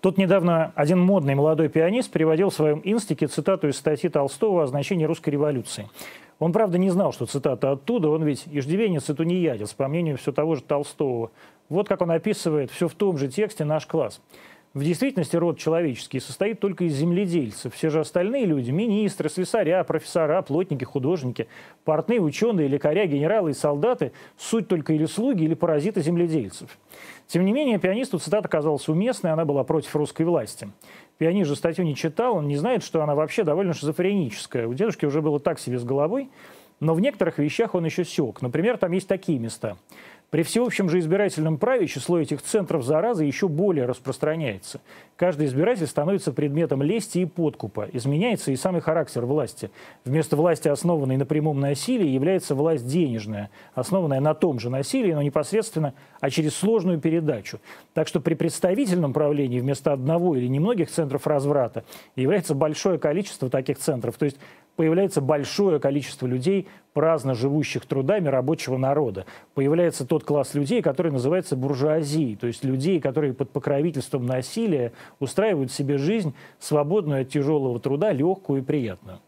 Тут недавно один модный молодой пианист приводил в своем инстике цитату из статьи Толстого о значении русской революции. Он, правда, не знал, что цитата оттуда, он ведь иждивенец и тунеядец, по мнению все того же Толстого. Вот как он описывает все в том же тексте наш класс. В действительности род человеческий состоит только из земледельцев. Все же остальные люди – министры, слесаря, профессора, плотники, художники, портные, ученые, лекаря, генералы и солдаты – суть только или слуги, или паразиты земледельцев. Тем не менее, пианисту цитата казалась уместной, она была против русской власти. Пианист же статью не читал, он не знает, что она вообще довольно шизофреническая. У дедушки уже было так себе с головой, но в некоторых вещах он еще сек. Например, там есть такие места – при всеобщем же избирательном праве число этих центров заразы еще более распространяется. Каждый избиратель становится предметом лести и подкупа. Изменяется и самый характер власти. Вместо власти, основанной на прямом насилии, является власть денежная, основанная на том же насилии, но непосредственно, а через сложную передачу. Так что при представительном правлении вместо одного или немногих центров разврата является большое количество таких центров. То есть появляется большое количество людей, праздно живущих трудами рабочего народа. Появляется тот класс людей, который называется буржуазией, то есть людей, которые под покровительством насилия устраивают себе жизнь, свободную от тяжелого труда, легкую и приятную.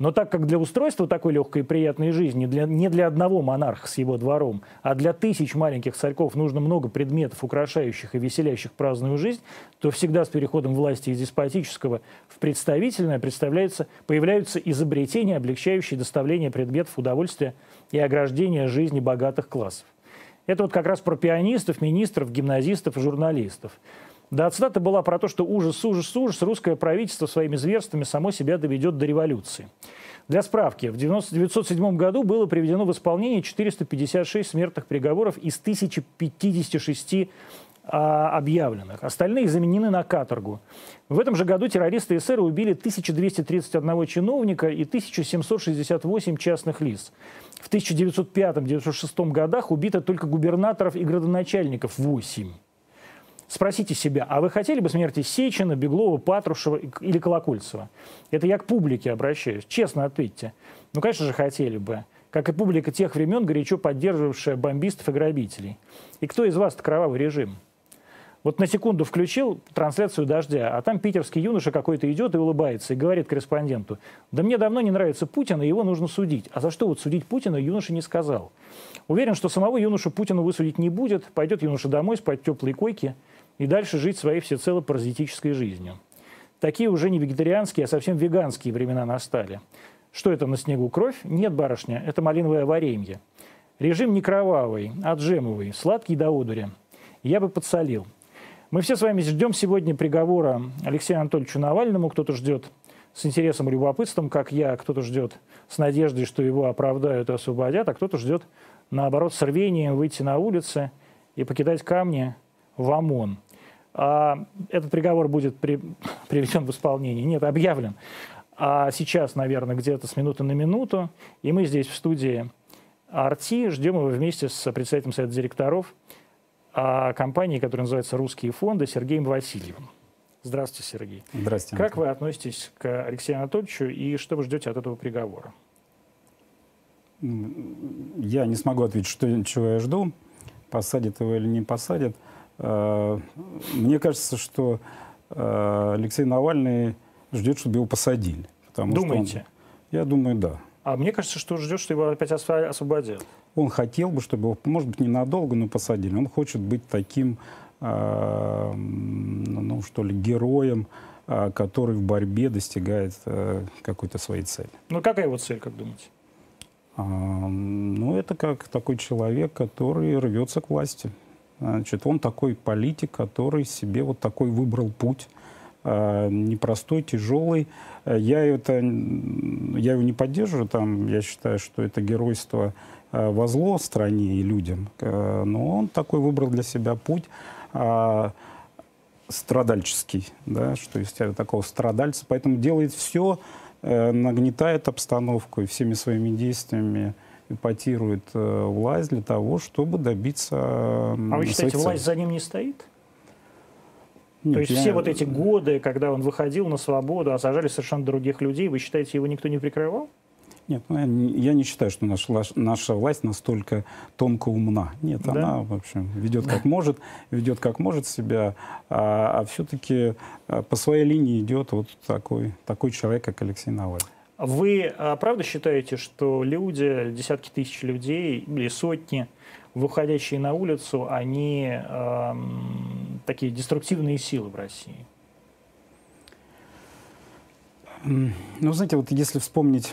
Но так как для устройства такой легкой и приятной жизни для, не для одного монарха с его двором, а для тысяч маленьких царьков нужно много предметов, украшающих и веселящих праздную жизнь, то всегда с переходом власти из деспотического в представительное представляется, появляются изобретения, облегчающие доставление предметов удовольствия и ограждения жизни богатых классов. Это вот как раз про пианистов, министров, гимназистов и журналистов. Да, цитата была про то, что ужас, ужас, ужас, русское правительство своими зверствами само себя доведет до революции. Для справки, в 1907 году было приведено в исполнение 456 смертных приговоров из 1056 а, объявленных. Остальные заменены на каторгу. В этом же году террористы эсеры убили 1231 чиновника и 1768 частных лиц. В 1905-1906 годах убито только губернаторов и градоначальников 8. Спросите себя, а вы хотели бы смерти Сечина, Беглова, Патрушева или Колокольцева? Это я к публике обращаюсь. Честно ответьте. Ну, конечно же, хотели бы. Как и публика тех времен, горячо поддерживавшая бомбистов и грабителей. И кто из вас кровавый режим? Вот на секунду включил трансляцию «Дождя», а там питерский юноша какой-то идет и улыбается, и говорит корреспонденту, да мне давно не нравится Путин, и его нужно судить. А за что вот судить Путина юноша не сказал. Уверен, что самого юношу Путину высудить не будет, пойдет юноша домой спать в теплой койке – и дальше жить своей всецело паразитической жизнью. Такие уже не вегетарианские, а совсем веганские времена настали. Что это на снегу кровь? Нет, барышня, это малиновое варенье. Режим не кровавый, а джемовый, сладкий до одуря. Я бы подсолил. Мы все с вами ждем сегодня приговора Алексею Анатольевичу Навальному. Кто-то ждет с интересом и любопытством, как я, кто-то ждет с надеждой, что его оправдают и освободят, а кто-то ждет, наоборот, с рвением выйти на улицы и покидать камни в ОМОН. А этот приговор будет при, приведен в исполнение. Нет, объявлен. А сейчас, наверное, где-то с минуты на минуту. И мы здесь в студии Арти ждем его вместе с председателем совета директоров а, компании, которая называется «Русские фонды» Сергеем Васильевым. Здравствуйте, Сергей. Здравствуйте. Как вы относитесь к Алексею Анатольевичу и что вы ждете от этого приговора? Я не смогу ответить, что, чего я жду. Посадят его или не посадят. Э, мне кажется, что э, Алексей Навальный ждет, чтобы его посадили. Думаете? Он, я думаю, да. А мне кажется, что ждет, что его опять освободят. Он хотел бы, чтобы его, может быть, ненадолго, но посадили. Он хочет быть таким, э, ну что ли, героем, э, который в борьбе достигает э, какой-то своей цели. Ну какая его цель, как думаете? А, ну это как такой человек, который рвется к власти. Значит, он такой политик, который себе вот такой выбрал путь э, непростой, тяжелый. Я, это, я его не поддерживаю, там, я считаю, что это геройство э, во зло стране и людям. Э, но он такой выбрал для себя путь э, страдальческий, да, что есть такого страдальца, поэтому делает все, э, нагнетает обстановку и всеми своими действиями эпатирует э, власть для того, чтобы добиться... А вы считаете, власть за ним не стоит? Нет, То есть я... все вот эти годы, когда он выходил на свободу, а сажали совершенно других людей, вы считаете, его никто не прикрывал? Нет, ну, я, не, я не считаю, что наша, наша власть настолько тонко умна. Нет, да? она, в общем, ведет как может, ведет как может себя, а, а все-таки а, по своей линии идет вот такой, такой человек, как Алексей Навальный. Вы а, правда считаете, что люди, десятки тысяч людей или сотни, выходящие на улицу, они э, такие деструктивные силы в России? Ну, знаете, вот если вспомнить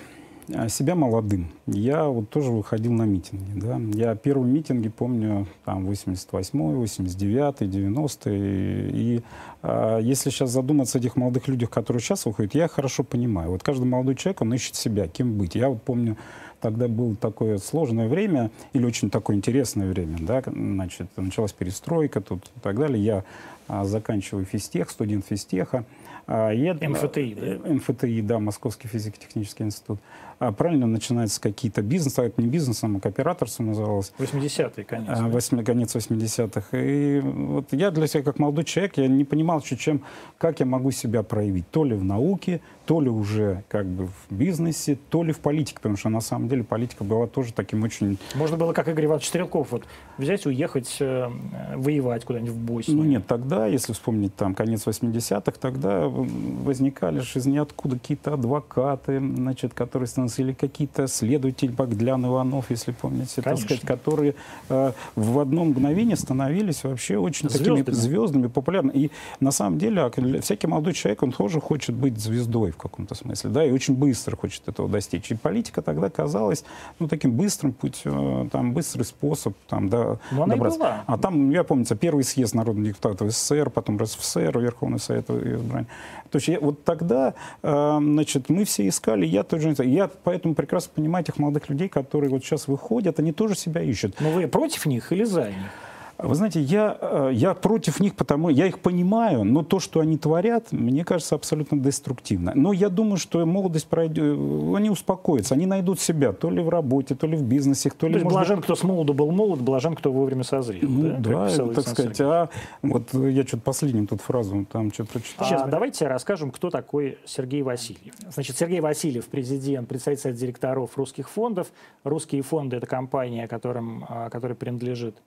себя молодым. Я вот тоже выходил на митинги. Да? Я первые митинги помню, там, 88-й, 89-й, 90-й. И э, если сейчас задуматься о этих молодых людях, которые сейчас выходят, я хорошо понимаю. Вот каждый молодой человек, он ищет себя, кем быть. Я вот помню, тогда было такое сложное время, или очень такое интересное время, да, значит, началась перестройка тут и так далее. Я а, заканчиваю физтех, студент физтеха. А, я, МФТИ, да? МФТИ, да, Московский физико-технический институт. А, правильно начинаются какие-то бизнесы, а это не бизнесом, а кооператорством называлось. 80-е, конечно. А, 8, конец 80-х. И вот я для себя, как молодой человек, я не понимал, чем, как я могу себя проявить. То ли в науке, то ли уже как бы в бизнесе, то ли в политике, потому что на самом деле политика была тоже таким очень... Можно было, как Игорь Иванович Стрелков, вот, взять, уехать, э, воевать куда-нибудь в Боснию. Ну нет, тогда, если вспомнить там конец 80-х, тогда возникали же из ниоткуда какие-то адвокаты, значит, которые становились, или какие-то следователи, Богдлян, Иванов, если помните, так сказать, которые э, в одно мгновение становились вообще очень звездами. такими звездами, популярными. И на самом деле а, всякий молодой человек, он тоже хочет быть звездой в каком-то смысле, да, и очень быстро хочет этого достичь. И политика тогда казалась, ну, таким быстрым путем, э, там, быстрый способ, там, да, Но она добраться. И была. А там, я помню, первый съезд народных депутатов СССР, потом РСФСР, Верховный Совет избрания. То есть я, вот тогда, э, значит, мы все искали, я тоже, я поэтому прекрасно понимаю этих молодых людей, которые вот сейчас выходят, они тоже себя ищут. Но вы против них или за них? Вы знаете, я, э, я против них, потому я их понимаю, но то, что они творят, мне кажется абсолютно деструктивно. Но я думаю, что молодость пройдет, э, они успокоятся, они найдут себя то ли в работе, то ли в бизнесе, то ли... То есть блажен, кто с молоду был молод, блажен, кто вовремя созрел. Ну, да, да так сказать. А вот я что-то последнюю тут фразу там что-то прочитал. Сейчас а, давайте расскажем, кто такой Сергей Васильев. Значит, Сергей Васильев, президент, представитель директоров русских фондов. Русские фонды – это компания, которым, а, которой принадлежит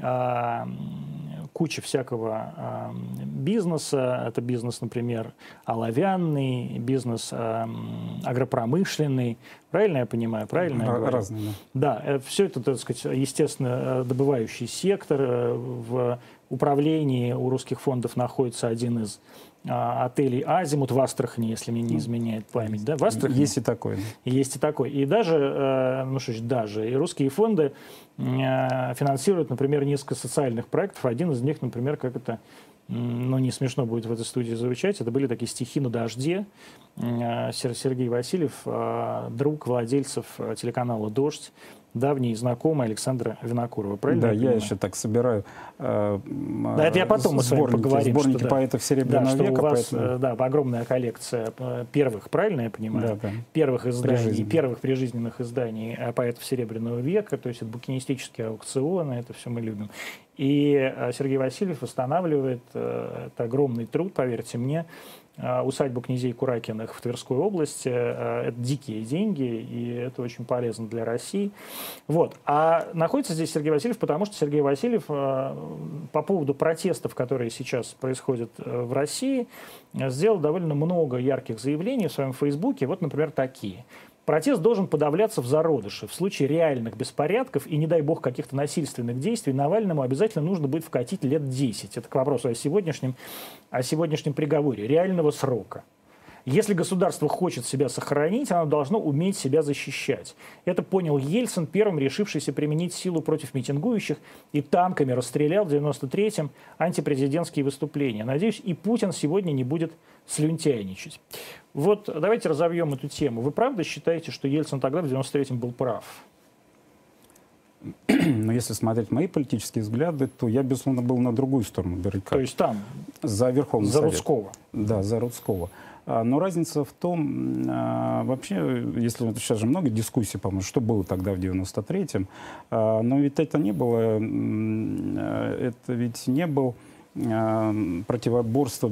а, куча всякого бизнеса. Это бизнес, например, оловянный, бизнес агропромышленный. Правильно я понимаю? Правильно я Разные, да. Да, э, все это, так сказать, естественно, э, добывающий сектор. Э, в управлении у русских фондов находится один из отелей «Азимут» в Астрахани, если мне не изменяет память. Да? В Астрахани. Есть и такой. Есть и такой. И даже, ну что ж, даже, и русские фонды Э, финансирует, например, несколько социальных проектов. Один из них, например, как это, ну, не смешно будет в этой студии звучать, это были такие стихи на дожде. Э, Сергей Васильев, э, друг владельцев телеканала «Дождь», давний знакомый Александра Винокурова, правильно? Да, я, я еще так собираю э, Да, это я потом мы с вами поговорим. Сборники что, поэтов Серебряного да, что века. у вас поэтому... да, огромная коллекция первых, правильно я понимаю? Да, да. Первых изданий, первых прижизненных изданий поэтов Серебряного века, то есть это букинистические аукционы, это все мы любим. И Сергей Васильев восстанавливает, это огромный труд, поверьте мне, Э, усадьбу князей Куракиных в Тверской области. Э, это дикие деньги, и это очень полезно для России. Вот. А находится здесь Сергей Васильев, потому что Сергей Васильев э, по поводу протестов, которые сейчас происходят в России, сделал довольно много ярких заявлений в своем Фейсбуке. Вот, например, такие. Протест должен подавляться в зародыше. В случае реальных беспорядков и, не дай бог, каких-то насильственных действий Навальному обязательно нужно будет вкатить лет 10. Это к вопросу о сегодняшнем, о сегодняшнем приговоре. Реального срока. Если государство хочет себя сохранить, оно должно уметь себя защищать. Это понял Ельцин, первым решившийся применить силу против митингующих и танками расстрелял в 93-м антипрезидентские выступления. Надеюсь, и Путин сегодня не будет слюнтяйничать. Вот давайте разовьем эту тему. Вы правда считаете, что Ельцин тогда в 93-м был прав? Но если смотреть мои политические взгляды, то я, безусловно, был на другую сторону баррикад. То есть там? За Верховный За Совет. Рудского? Да, за Рудского. А, но разница в том, а, вообще, если сейчас же много дискуссий, по-моему, что было тогда в 93-м, а, но ведь это не было, это ведь не был э, противоборство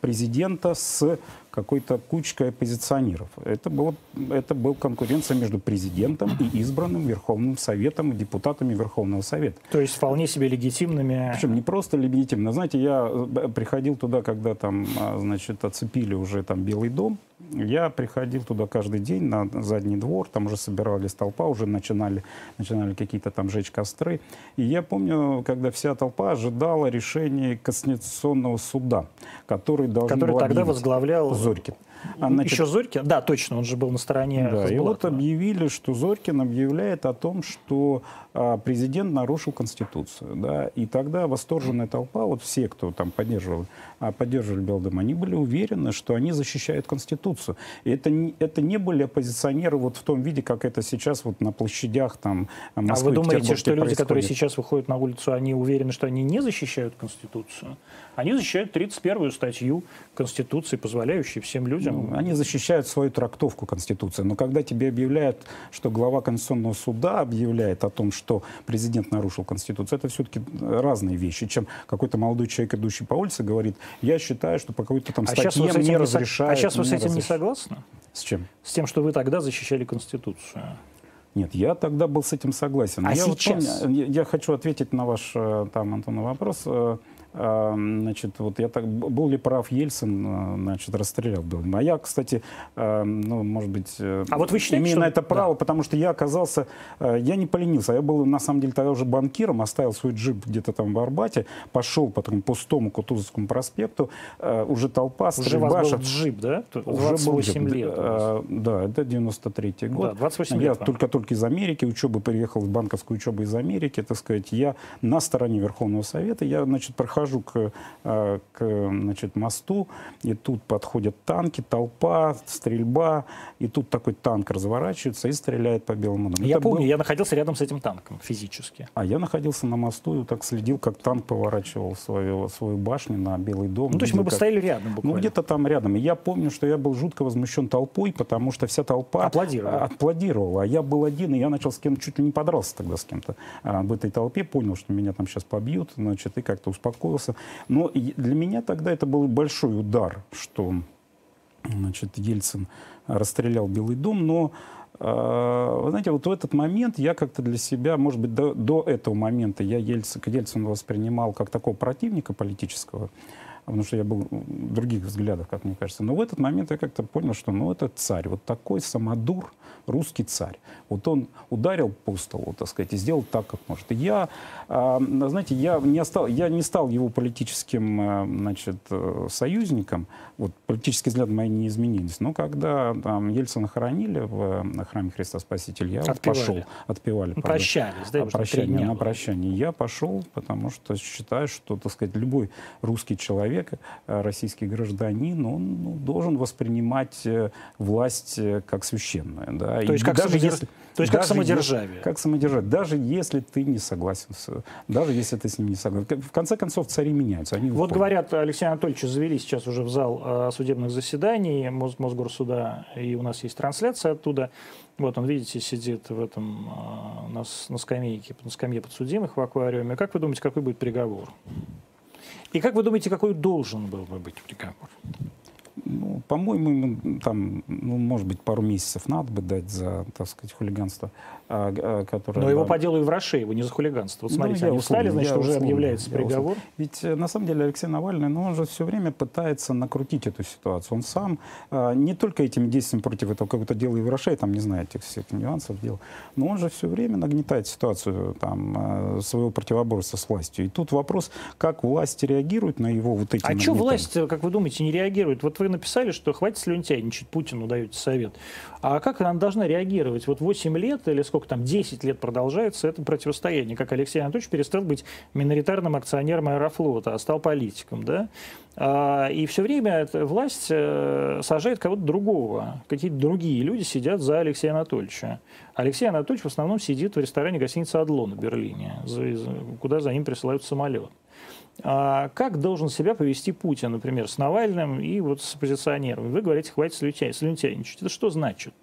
президента с какой-то кучкой оппозиционеров. Это, было, это была конкуренция между президентом и избранным Верховным Советом и депутатами Верховного Совета. То есть вполне себе легитимными... Причем не просто легитимно. Знаете, я э, приходил туда, когда там, а, значит, оцепили уже там Белый дом, я приходил туда каждый день на задний двор, там уже собирались толпа, уже начинали, начинали какие-то там жечь костры. И я помню, когда вся толпа ожидала решения Конституционного суда, который должен который был тогда объявить возглавлял Зорькин. Значит, Еще Зорькин? Да, точно, он же был на стороне Да, и вот объявили, что Зорькин объявляет о том, что а, президент нарушил Конституцию. Да, и тогда восторженная толпа, вот все, кто там поддерживал, а, поддерживали Белдем, они были уверены, что они защищают Конституцию. И это, это не были оппозиционеры вот в том виде, как это сейчас вот на площадях там Москвы, А вы думаете, что люди, которые сейчас выходят на улицу, они уверены, что они не защищают Конституцию? Они защищают 31-ю статью Конституции, позволяющую всем людям... Ну, они защищают свою трактовку Конституции. Но когда тебе объявляют, что глава Конституционного суда объявляет о том, что президент нарушил Конституцию, это все-таки разные вещи, чем какой-то молодой человек, идущий по улице, говорит, я считаю, что по какой-то там а статье мне не разрешают... А сейчас вы с этим не согласны? С чем? С тем, что вы тогда защищали Конституцию. Нет, я тогда был с этим согласен. А я сейчас? Вот помню, я, хочу ответить на ваш, э, там, Антон, вопрос. Э, Значит, вот я так, был ли прав Ельцин, а, значит, расстрелял был. А я, кстати, ну, может быть, э, а вот вы считаете, имею что... на это право, да. потому что я оказался, э, я не поленился, я был, на самом деле, тогда уже банкиром, оставил свой джип где-то там в Арбате, пошел по такому пустому Кутузовскому проспекту, э, уже толпа, уже стрельба. Уже был джип, да? 28 уже лет. Да, это 93-й год. Да, 28 я лет. Я только-только из Америки, учебы, приехал в банковскую учебу из Америки, так сказать, я на стороне Верховного Совета, я, значит, прохожу к Э, к значит, мосту, и тут подходят танки, толпа, стрельба, и тут такой танк разворачивается и стреляет по Белому дому. Я Это помню, был... я находился рядом с этим танком физически. А я находился на мосту и вот так следил, как танк поворачивал свою, свою башню на Белый дом. Ну, то есть мы бы как... стояли рядом ну, буквально. Ну, где-то там рядом. И я помню, что я был жутко возмущен толпой, потому что вся толпа аплодировала. аплодировала. А я был один, и я начал с кем-то, чуть ли не подрался тогда с кем-то а, в этой толпе, понял, что меня там сейчас побьют, значит, и как-то успокоился. Но для меня тогда это был большой удар, что значит, Ельцин расстрелял Белый дом, но э, вы знаете, вот в этот момент я как-то для себя, может быть, до, до этого момента я Ельцин, Ельцина воспринимал как такого противника политического, потому что я был других взглядах, как мне кажется. Но в этот момент я как-то понял, что ну, это царь, вот такой самодур, русский царь. Вот он ударил по столу, так сказать, и сделал так, как может. И я, э, знаете, я не, остал, я не стал его политическим э, значит, э, союзником, вот политические взгляды мои не изменились. Но когда там, Ельцина хоронили в на храме Христа Спасителя, я отпевали. пошел, отпевали. Ну, прощались, да? Прощание, на прощание. Я пошел, потому что считаю, что, так сказать, любой русский человек, российский гражданин, он ну, должен воспринимать власть как священную. Да? То есть как, даже самодерж... если, То есть как самодержавие. Как самодержавие. Даже если ты не согласен, с, даже если ты с ним не согласен. В конце концов, цари меняются. Они вот уходят. говорят, Алексей Анатольевич завели сейчас уже в зал э, судебных заседаний Мос Мосгорсуда, и у нас есть трансляция оттуда. Вот он, видите, сидит в этом, э, на, на, скамейке, на скамье подсудимых в аквариуме. Как вы думаете, какой будет приговор? И как вы думаете, какой должен был бы быть приговор? Ну, по-моему, там, ну, может быть, пару месяцев надо бы дать за, так сказать, хулиганство. А, а, которое... Но его по делу и в Иврашеева, не за хулиганство. Вот ну, смотрите, ну, они условно, встали, значит, уже условно, объявляется приговор. Условно. Ведь, э, на самом деле, Алексей Навальный, ну, он же все время пытается накрутить эту ситуацию. Он сам а, не только этим действием против этого какого-то дела Иврашей, там, не знаю, этих всех нюансов дел, но он же все время нагнетает ситуацию там, своего противоборства с властью. И тут вопрос, как власть реагирует на его вот эти А что власть, как вы думаете, не реагирует? Вот вы написали, что хватит слюнтяйничать, Путину даете совет. А как она должна реагировать? Вот 8 лет или сколько там, 10 лет продолжается это противостояние, как Алексей Анатольевич перестал быть миноритарным акционером Аэрофлота, а стал политиком, да? А, и все время власть э, сажает кого-то другого. Какие-то другие люди сидят за Алексея Анатольевича. Алексей Анатольевич в основном сидит в ресторане гостиницы «Адлон» в Берлине, куда за ним присылают самолет. А как должен себя повести Путин, например, с Навальным и вот с оппозиционерами? Вы говорите, хватит слюнтяйничать. Это что значит?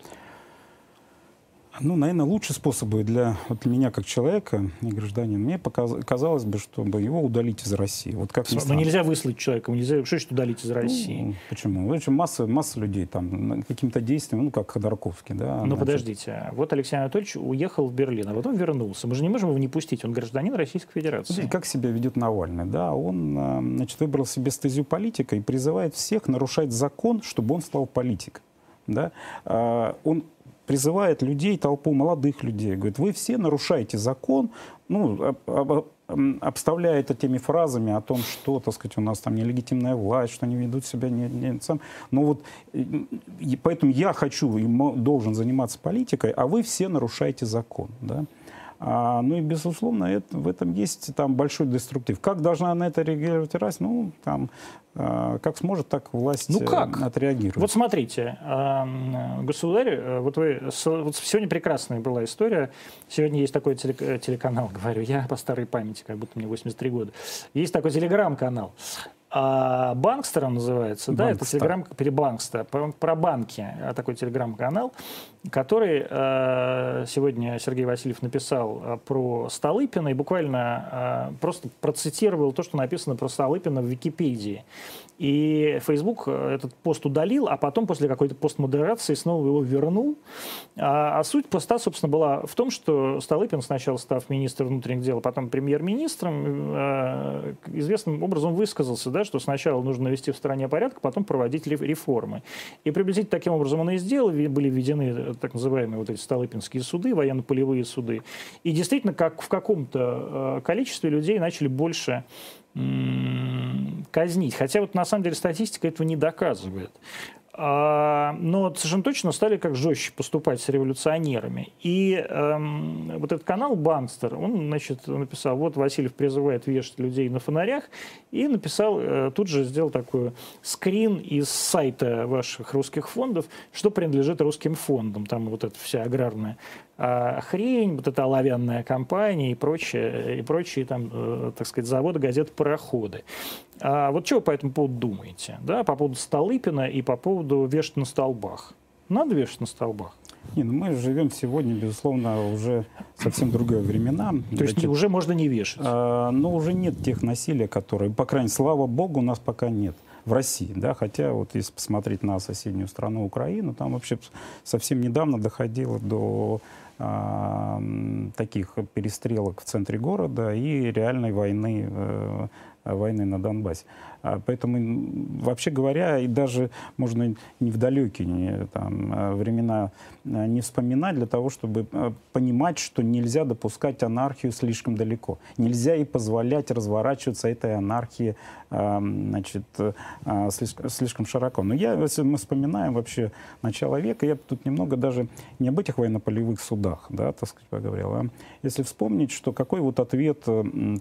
Ну, наверное, лучший способ для, вот для меня как человека и гражданина, мне показ, казалось бы, чтобы его удалить из России. Вот как Но нельзя выслать человека, нельзя что значит удалить из России? Ну, почему? В общем, масса, масса людей там каким-то действием, ну, как Ходорковский, да. Ну, значит... подождите, вот Алексей Анатольевич уехал в Берлин, а потом вернулся. Мы же не можем его не пустить, он гражданин Российской Федерации. Как себя ведет Навальный, да? Он, а, значит, выбрал себе стезию политика и призывает всех нарушать закон, чтобы он стал политиком. Да? А, он призывает людей, толпу молодых людей, говорит, вы все нарушаете закон, ну, об, обставляя это теми фразами о том, что, так сказать, у нас там нелегитимная власть, что они ведут себя не, не сам. Но вот и поэтому я хочу и должен заниматься политикой, а вы все нарушаете закон, да. А, ну и, безусловно, это, в этом есть там большой деструктив. Как должна на это реагировать власть? Ну, там, а, как сможет, так власть ну как? Э, отреагирует. Вот смотрите, а, государь, э, вот вы, вот сегодня прекрасная была история. Сегодня есть такой телеканал, говорю я по старой памяти, как будто мне 83 года. Есть такой телеграм-канал. А Банкстер он называется, Банкстер. да, это телеграм Банкстер, про, про банки, а, такой телеграм-канал, который э, сегодня Сергей Васильев написал э, про Столыпина и буквально э, просто процитировал то, что написано про Столыпина в Википедии. И Facebook э, этот пост удалил, а потом после какой-то постмодерации снова его вернул. А, а суть поста, собственно, была в том, что Столыпин, сначала став министром внутренних дел, а потом премьер-министром, э, известным образом высказался, да, что сначала нужно навести в стране порядок, потом проводить реформы. И приблизительно таким образом он и сделал. Были введены э, так называемые вот эти Столыпинские суды, военно-полевые суды. И действительно, как в каком-то количестве людей начали больше казнить. Хотя вот на самом деле статистика этого не доказывает. А, но совершенно точно стали как жестче поступать с революционерами. И эм, вот этот канал Банстер, он, значит, написал, вот Васильев призывает вешать людей на фонарях, и написал, э, тут же сделал такой скрин из сайта ваших русских фондов, что принадлежит русским фондам. Там вот эта вся аграрная хрень, вот эта оловянная компания и прочее, и прочие там, э, так сказать, заводы, газеты, пароходы. А вот что вы по этому поводу думаете? Да, по поводу Столыпина и по поводу вешать на столбах. Надо вешать на столбах? Не, ну мы живем сегодня, безусловно, уже совсем другое времена. То есть уже можно не вешать? А, но уже нет тех насилия, которые, по крайней мере, слава богу, у нас пока нет в России, да, хотя вот если посмотреть на соседнюю страну Украину, там вообще совсем недавно доходило до таких перестрелок в центре города и реальной войны, э, войны на Донбассе. А, поэтому, вообще говоря, и даже можно не в далекие там, а, времена а, не вспоминать для того, чтобы понимать, что нельзя допускать анархию слишком далеко. Нельзя и позволять разворачиваться этой анархии значит, слишком, слишком широко. Но я, если мы вспоминаем вообще начало века, я тут немного даже не об этих военно-полевых судах, да, так сказать, поговорил, а если вспомнить, что какой вот ответ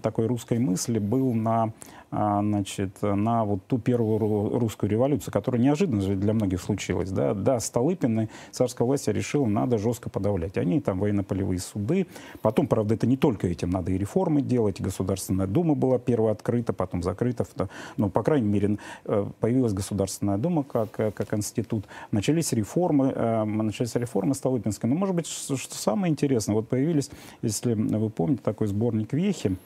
такой русской мысли был на а, значит, на вот ту первую русскую революцию, которая неожиданно же для многих случилась. Да, да Столыпин и царская власть решила, надо жестко подавлять. Они там военно-полевые суды. Потом, правда, это не только этим, надо и реформы делать. Государственная дума была первая открыта, потом закрыта. Но, по крайней мере, э, появилась Государственная дума как, э, как институт. Начались реформы, э, начались реформы Столыпинской. Но, может быть, что самое интересное, вот появились, если вы помните, такой сборник Вехи,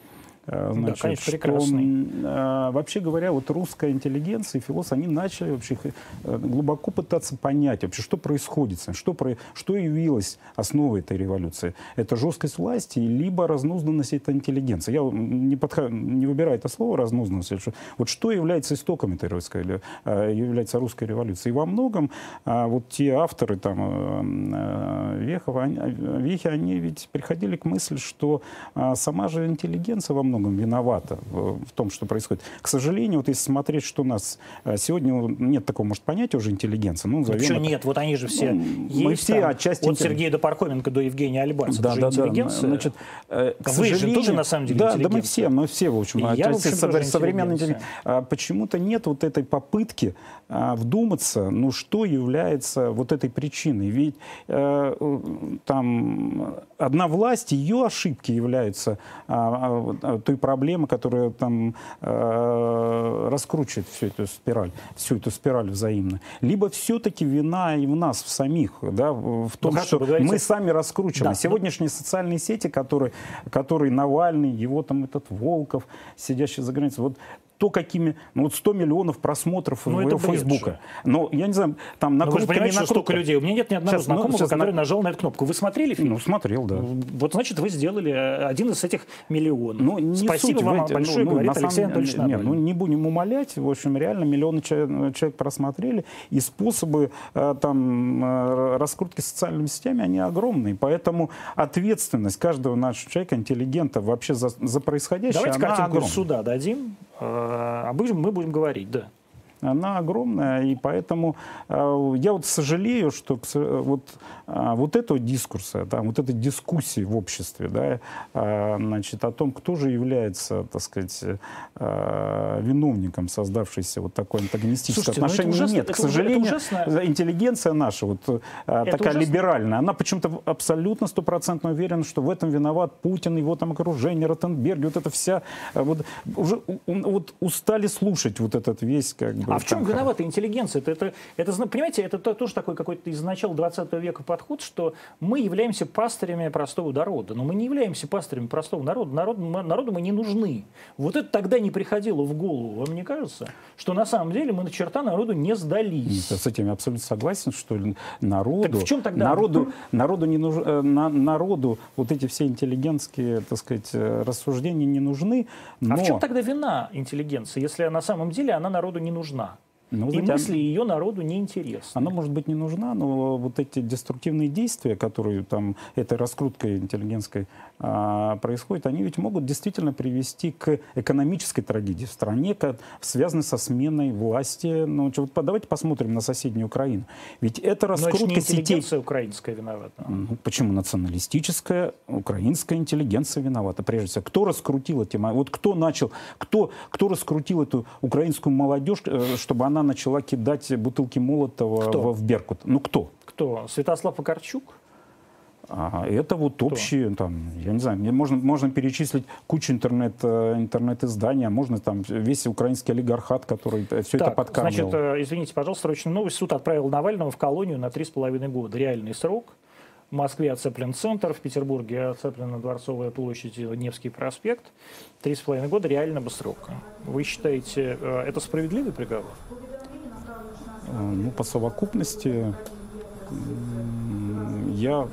значит, да, конечно, прекрасный. Что, вообще говоря, вот русская интеллигенция и философы, они начали вообще э, глубоко пытаться понять вообще, что происходит, что, про, что явилось основой этой революции. Это жесткость власти, либо разнузданность этой интеллигенции. Я не, подход, не выбираю это слово разнузданность. Вот что является истоком этой русской, э, является русской революции. И во многом а, вот те авторы, там, Вехова, они, Вехи, они ведь приходили к мысли, что а, сама же интеллигенция во многом многом виновата в том, что происходит. К сожалению, вот если смотреть, что у нас э, сегодня нет такого, может, понятия уже интеллигенции. Ну, назовем Почему это... нет? Вот они же все ну, есть. Мы все там, отчасти... От Сергея до Пархоменко до Евгения Альбанца. Да, да, да. Значит, э, к Вы же тоже, на самом деле, Да, да мы все, мы все, в общем. И я, в общем, современный интеллигент. А почему-то нет вот этой попытки а, вдуматься, ну, что является вот этой причиной. Ведь э, там одна власть, ее ошибки являются а, а, той проблемы, которая там э, раскручивает всю эту спираль, всю эту спираль взаимно. Либо все-таки вина и в нас, в самих, да, в том, ну, что говорите... мы сами раскручиваем. Да, Сегодняшние но... социальные сети, которые, которые Навальный, его там этот Волков, сидящий за границей, вот то, какими... Ну, вот 100 миллионов просмотров ну, это Фейсбука. Но, я не знаю, там накрутка, Но вы же понимаете, что столько людей. У меня нет ни одного сейчас, ну, знакомого, ну, который на... нажал на эту кнопку. Вы смотрели фильм? Ну, смотрел, да. Вот, значит, вы сделали э, один из этих миллионов. Ну, не Спасибо суть, вам эти, большое, ну, говорит Алексей самом... Анатольевич Нет, ну, не будем умолять. В общем, реально миллионы человек, просмотрели. И способы э, там э, раскрутки социальными сетями, они огромные. Поэтому ответственность каждого нашего человека, интеллигента вообще за, за происходящее, Давайте она картинку огромна. суда дадим. А мы будем говорить, да она огромная, и поэтому э, я вот сожалею, что э, вот, э, вот этого дискурса, да, вот этой дискуссии в обществе, да, значит, о том, кто же является, так сказать, виновником создавшейся вот такой антагонистической Слушайте, отношения, ужасно, нет. К сожалению, интеллигенция наша, вот такая ужасно. либеральная, она почему-то абсолютно стопроцентно уверена, что в этом виноват Путин, его там окружение, Ротенберг, вот эта вся, вот, уже вот устали слушать вот этот весь, как бы, а в чем виновата интеллигенция? Это, это, это, понимаете, это тоже такой какой-то из начала 20 века подход, что мы являемся пастырями простого народа. Но мы не являемся пастырями простого народа. Народу, народу мы не нужны. Вот это тогда не приходило в голову. Вам не кажется, что на самом деле мы на черта народу не сдались? Нет, с этим я абсолютно согласен, что народу... Так в чем тогда? Народу, народу, не нуж, э, на, народу вот эти все интеллигентские, так сказать, э, рассуждения не нужны. Но... А в чем тогда вина интеллигенции, если на самом деле она народу не нужна? Ну, и знаете, мысли ее народу не интересны. Она, может быть, не нужна, но вот эти деструктивные действия, которые там этой раскруткой интеллигентской а, происходят, они ведь могут действительно привести к экономической трагедии в стране, как, связанной со сменой власти. Ну, вот давайте посмотрим на соседнюю Украину. Ведь это раскрутка но это сетей... украинская виновата. Ну, почему националистическая украинская интеллигенция виновата? Прежде всего, кто раскрутил эти... Вот кто начал, кто, кто раскрутил эту украинскую молодежь, э, чтобы она начала кидать бутылки Молотова кто? в Беркут? Ну кто? Кто? Святослав Покарчук? А это вот Кто? общие, там, я не знаю, можно, можно перечислить кучу интернет, э, интернет-изданий, а можно там весь украинский олигархат, который все так, это подкармливал. Значит, э, извините, пожалуйста, срочная новость. Суд отправил Навального в колонию на три с половиной года. Реальный срок. В Москве оцеплен центр, в Петербурге оцеплена Дворцовая площадь, Невский проспект. Три с половиной года реально бы срок. Вы считаете, э, это справедливый приговор? Ну, по совокупности я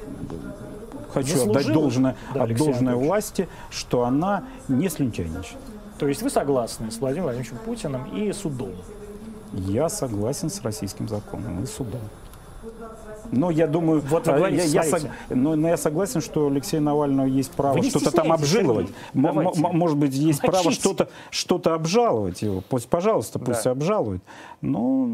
хочу Заслужила? отдать должное, да, от должное власти, что она не слюнтяйничает. То есть вы согласны с Владимиром Владимировичем Путиным и судом? Я согласен с российским законом и судом. Но я думаю, вот вы говорите, я, я, но, но я согласен, что Алексею Навальному есть право что-то там обжаловать. Может быть, есть Мочите. право что-то что обжаловать его. Пусть, пожалуйста, пусть да. обжалует. Но,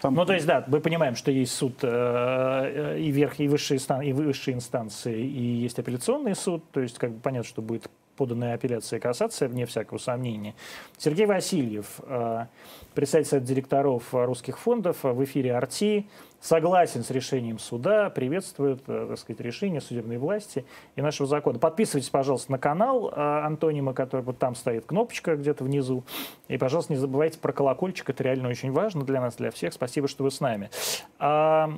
там... Ну, то есть, да, мы понимаем, что есть суд э, э и верх, и высшие, и высшие инстанции, и есть апелляционный суд. То есть, как бы понятно, что будет поданная апелляция кассация, вне всякого сомнения. Сергей Васильев, э, председатель директоров русских фондов в эфире «Арти», согласен с решением суда, приветствует, э, так сказать, решение судебной власти и нашего закона. Подписывайтесь, пожалуйста, на канал э, Антонима, который вот там стоит кнопочка где-то внизу. И, пожалуйста, не забывайте про колокольчик, это реально очень важно для нас, для всех. Спасибо, что вы с нами. А,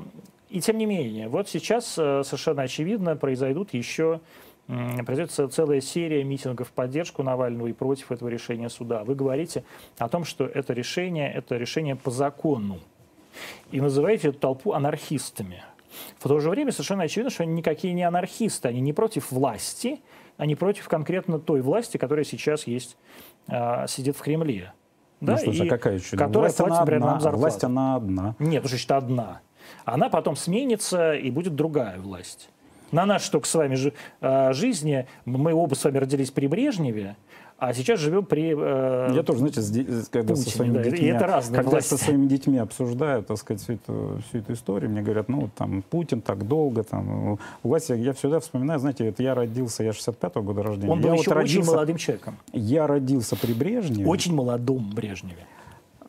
и тем не менее, вот сейчас совершенно очевидно произойдут еще произойдет целая серия митингов в поддержку Навального и против этого решения суда. Вы говорите о том, что это решение, это решение по закону. И называете эту толпу анархистами. В то же время совершенно очевидно, что они никакие не анархисты, они не против власти, они против конкретно той власти, которая сейчас есть, э, сидит в Кремле. Ну да, что же, а какая еще? Которая власть платит, например, одна, нам зарплату. Власть она одна. Нет, уже считай одна. Она потом сменится, и будет другая власть на нашей только с вами жи а, жизни, мы оба с вами родились при Брежневе, а сейчас живем при э, Я тоже, знаете, когда Путине, со своими да, детьми, это когда власти. со своими детьми обсуждаю, так сказать, всю эту, всю эту историю, мне говорят, ну, там, Путин так долго, там, у вас, я, я всегда вспоминаю, знаете, это я родился, я 65-го года рождения. Он был я еще вот родился, очень молодым человеком. Я родился при Брежневе. Очень молодом Брежневе.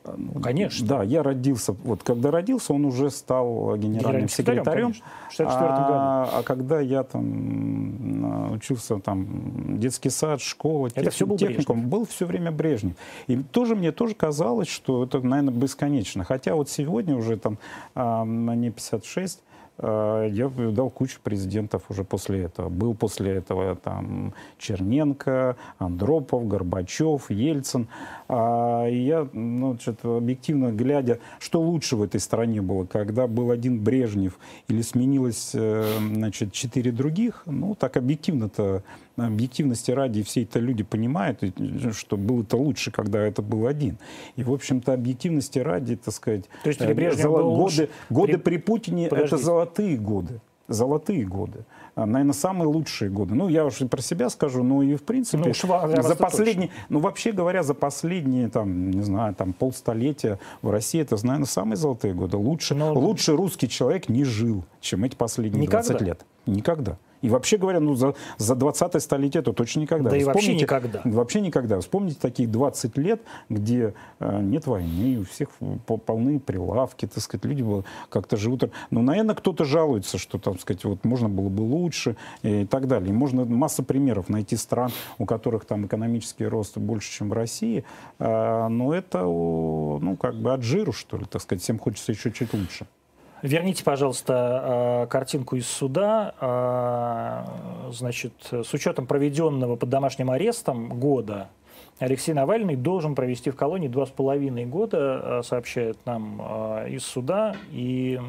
Ну, конечно. Да, я родился, вот когда родился, он уже стал генеральным, генеральным секретарем. секретарем а, а когда я там учился, там, детский сад, школа, это тех, все был техникум, Брежнев. был все время Брежнев. И тоже мне тоже казалось, что это, наверное, бесконечно. Хотя вот сегодня уже там а, мне 56, Э, я дал кучу президентов уже после этого. Был после этого там Черненко, Андропов, Горбачев, Ельцин. А, я, ну, что-то объективно глядя, что лучше в этой стране было, когда был один Брежнев или сменилось, э, значит, четыре других, ну, так объективно-то объективности ради все это люди понимают, что было-то лучше, когда это был один. И, в общем-то, объективности ради, так сказать, То есть, э, золо... годы, лучше... годы при Путине Подождите. это золотые годы. Золотые годы. А, наверное, самые лучшие годы. Ну, я уже про себя скажу, но и в принципе ну, шва, за последние, точно. ну вообще говоря, за последние там, не знаю, там полстолетия в России это, наверное, самые золотые годы. Лучше, но... лучше русский человек не жил, чем эти последние Никогда. 20 лет. Никогда. И вообще говоря, ну, за, за 20-е столетие это точно никогда. Да Вы и вообще никогда. Вообще никогда. Вспомните такие 20 лет, где э, нет войны, у всех полны прилавки, так сказать, люди как-то живут. Ну, наверное, кто-то жалуется, что, там, сказать, вот можно было бы лучше и так далее. И можно масса примеров найти стран, у которых там экономический рост больше, чем в России. Э, но это, ну, как бы от жиру, что ли, так сказать. Всем хочется еще чуть лучше. Верните, пожалуйста, э, картинку из суда. Э, значит, с учетом проведенного под домашним арестом года Алексей Навальный должен провести в колонии два с половиной года, э, сообщает нам из суда. И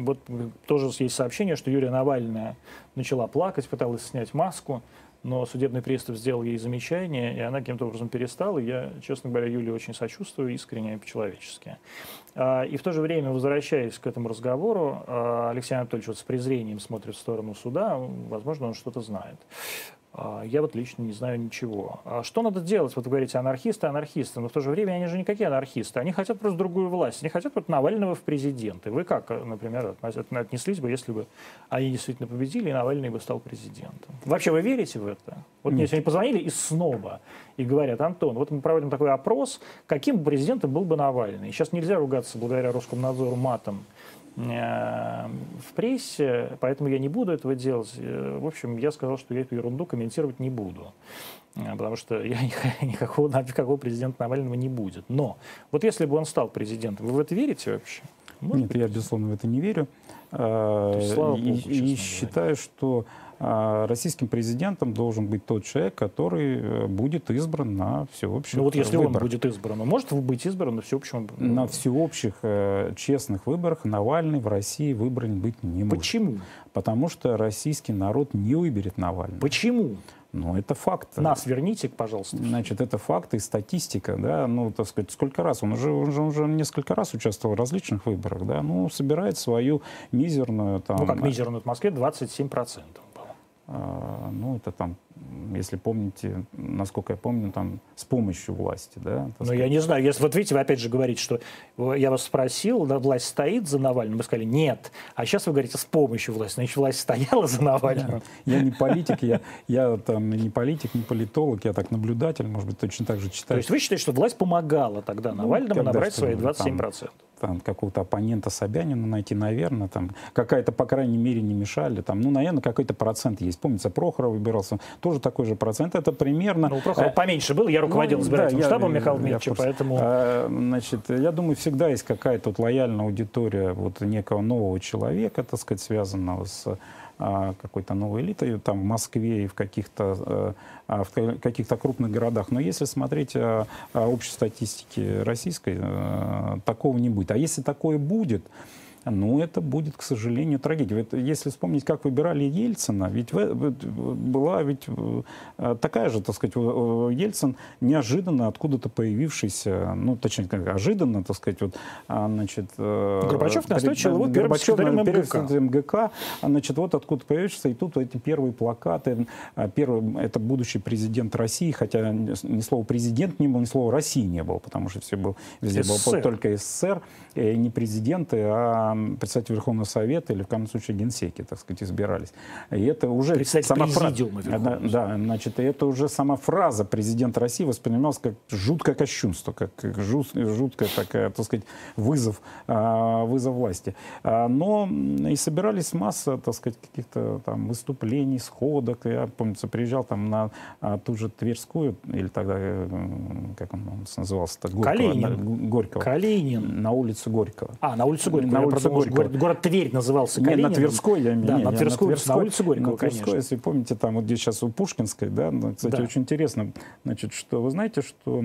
вот тоже есть сообщение, что Юлия Навальная начала плакать, пыталась снять маску но судебный пристав сделал ей замечание, и она каким-то образом перестала. Я, честно говоря, Юле очень сочувствую, искренне и по-человечески. А, и в то же время, возвращаясь к этому разговору, а, Алексей Анатольевич вот с презрением смотрит в сторону суда, возможно, он что-то знает. А, я вот лично не знаю ничего. А что надо делать? Вот вы говорите, анархисты, анархисты, но в то же время они же никакие анархисты. Они хотят просто другую власть. Они хотят вот Навального в президенты. Вы как, например, отнеслись бы, если бы они действительно победили, и Навальный бы стал президентом? Вообще вы верите в это? Вот Нет. мне сегодня позвонили из СНОБа и говорят, Антон, вот мы проводим такой опрос, каким президентом был бы Навальный? Сейчас нельзя ругаться благодаря Роскомнадзору матом Э, в прессе, поэтому я не буду этого делать. Э, в общем, я сказал, что я эту ерунду комментировать не буду, э, потому что я никакого, никакого президента Навального не будет. Но вот если бы он стал президентом, вы в это верите вообще? Может Нет, быть? я, безусловно, в это не верю. Есть, Богу, и, и считаю, что российским президентом должен быть тот человек, который э, будет избран на всеобщих Ну вот если выборах. он будет избран, он может быть избран на всеобщем... На всеобщих э, честных выборах Навальный в России выбран быть не может. Почему? Потому что российский народ не выберет Навального. Почему? Ну, это факт. Нас верните, пожалуйста. Значит, это факт и статистика, да, ну, так сказать, сколько раз, он уже, он же, он уже несколько раз участвовал в различных выборах, да, ну, собирает свою мизерную там... Ну, как мизерную в Москве 27%. А, ну, это там, если помните, насколько я помню, там с помощью власти, да? Ну, я не знаю. Если, вот видите, вы опять же говорите, что я вас спросил, да, власть стоит за Навальным? Вы сказали, нет. А сейчас вы говорите, с помощью власти. Значит, власть стояла за Навальным? Я, я не политик, я, я там не политик, не политолог, я так наблюдатель, может быть, точно так же читаю. То есть вы считаете, что власть помогала тогда ну, Навальному ну, набрать свои 27%? Там, там, какого-то оппонента Собянина найти, наверное, там какая-то, по крайней мере, не мешали. Там, ну, наверное, какой-то процент есть. Помнится, Прохоров выбирался, тоже такой же процент. Это примерно... Ну, Прохоров э, поменьше был, я руководил ну, избирательным да, штабом Михаила Дмитриевича, поэтому... А, значит, я думаю, всегда есть какая-то вот лояльная аудитория вот некого нового человека, так сказать, связанного с а, какой-то новой элитой там в Москве и в каких-то э, а, в каких-то крупных городах. Но если смотреть о, о общей статистике российской, э, такого не будет. А если такое будет, ну, это будет, к сожалению, трагедия. Вот если вспомнить, как выбирали Ельцина, ведь была ведь э, такая же, так сказать, Ельцин неожиданно откуда-то появившийся, ну, точнее, как ожиданно, так сказать, вот, а, значит... Э, Горбачев настойчиво его первым секретарем МГК. МГК, а, значит, вот откуда появился, и тут эти первые плакаты, а, первый, это будущий президент России, хотя ни слова президент не было, ни слова России не было, потому что все был, везде СССР. был только СССР, и не президенты, а председатель Верховного Совета или, в крайнем случае, генсеки, так сказать, избирались. И это уже сама фраза. Да, да, значит, это уже сама фраза президента России воспринималась как жуткое кощунство, как жуткое такая, так сказать, вызов, а, вызов власти. А, но и собирались масса, так сказать, каких-то там выступлений, сходок. Я, помнится, приезжал там на а, ту же Тверскую, или тогда, э, как он назывался-то? Калинин. Горького. Калинин. На улице Горького. А, на улице Горького. На улице Горького. Город, город Тверь назывался Калинин. Нет, на Тверской я имею. Да, на Тверской, на, Тверской, на улице Горького, на Тверской, конечно. если помните, там вот где сейчас у Пушкинской, да, ну, кстати, Да. очень интересно, значит, что вы знаете, что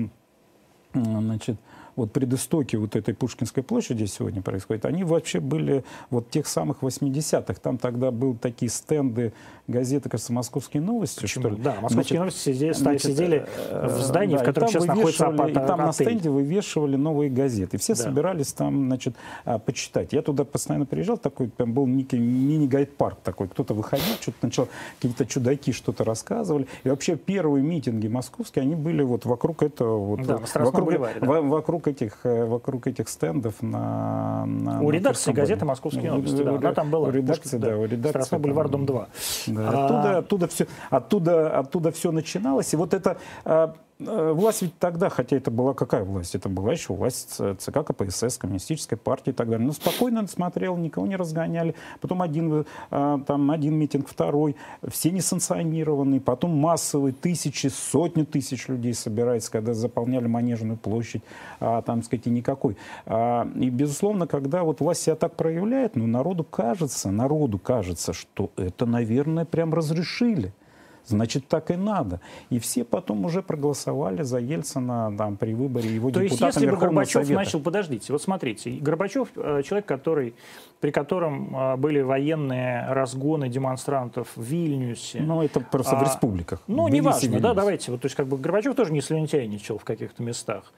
значит, вот предыстоки вот этой Пушкинской площади сегодня происходит, они вообще были вот тех самых 80-х. Там тогда были такие стенды газеты, кажется, «Московские новости», Почему? что ли. Да, московские Значит, новости сидели, значит, сидели э, в здании, да, в котором сейчас находится апа- И там на стенде вывешивали новые газеты. Все Да. собирались там, значит, а, почитать. Я туда постоянно приезжал, такой, там был некий мини-гайд-парк такой. Кто-то выходил, что-то начал, какие-то чудаки что-то рассказывали. И вообще первые митинги московские, они были вот вокруг этого, вот, Да, вокруг, бульваре, да. во- вокруг этих, э, вокруг этих стендов на, на У на редакции газеты. «Московские Ну, новости», да, у- она там была. У редакции, Пушкин, да, у редакции. Страстной бульвар, дом 2. да, А- оттуда, оттуда все, оттуда, оттуда все начиналось. И вот это а, власть ведь тогда, хотя это была какая власть? Это была еще власть ЦК КПСС, коммунистической партии и так далее. Но спокойно смотрел, никого не разгоняли. Потом один, а, там, один митинг, второй. Все несанкционированные. Потом массовые тысячи, сотни тысяч людей собираются, когда заполняли Манежную площадь. А, там, сказать, и никакой. А, и, безусловно, когда вот власть себя так проявляет, ну, народу кажется, народу кажется, что это, наверное, прям разрешили. Значит, так и надо. И все потом уже проголосовали за Ельцина там, при выборе его То есть, если бы Верховного Горбачев Совета. начал, подождите, вот смотрите, Горбачев э, человек, который, при котором э, были военные разгоны демонстрантов в Вильнюсе. Ну, это просто в А, республиках. Ну, неважно, да, давайте. Вот, то есть, как бы Горбачев тоже не слюнтяйничал в каких-то местах,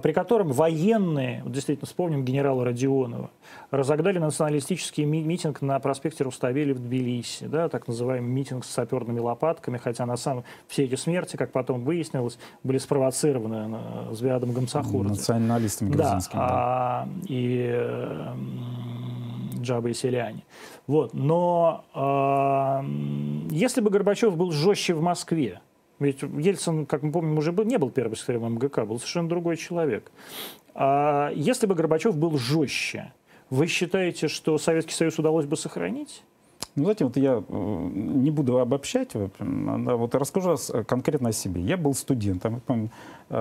при котором военные, действительно, вспомним генерала Родионова, разогнали националистический ми- митинг на проспекте Руставели в Тбилиси, да, так называемый митинг с саперными лопатками, хотя на самом все эти смерти, как потом выяснилось, были спровоцированы э, Звядом Гамсахурдзе. Националистами Да, грузинскими. да. а, и э, м, Джаба и Селяне. Вот. Но а, м, если бы Горбачев был жестче в Москве, ведь Ельцин, как мы помним, уже был, не был первым секретарем МГК, был совершенно другой человек. А если бы Горбачев был жестче, вы считаете, что Советский Союз удалось бы сохранить? Ну, знаете, вот я э, не буду обобщать, вот, вот расскажу конкретно о себе. Я был студентом, я помню,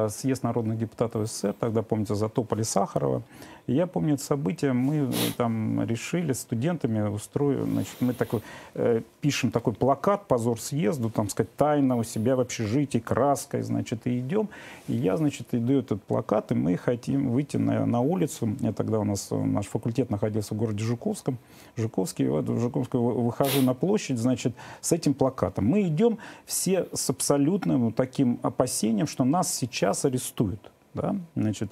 съезд народных депутатов СССР, тогда, помните, затопали Сахарова. И я помню это событие, мы э, там решили студентами устроить, значит, мы такой, э, пишем такой плакат «Позор съезду», там, сказать, тайно у себя в общежитии, краской, значит, и идем. И я, значит, иду этот плакат, и мы хотим выйти на, на улицу. Я тогда у нас, э, наш факультет находился в городе Жуковском. Жуковский, вот в Жуковскую вы- выхожу на площадь, значит, с этим плакатом. Мы идем все с абсолютным таким опасением, что нас сейчас арестуют. Да? Значит,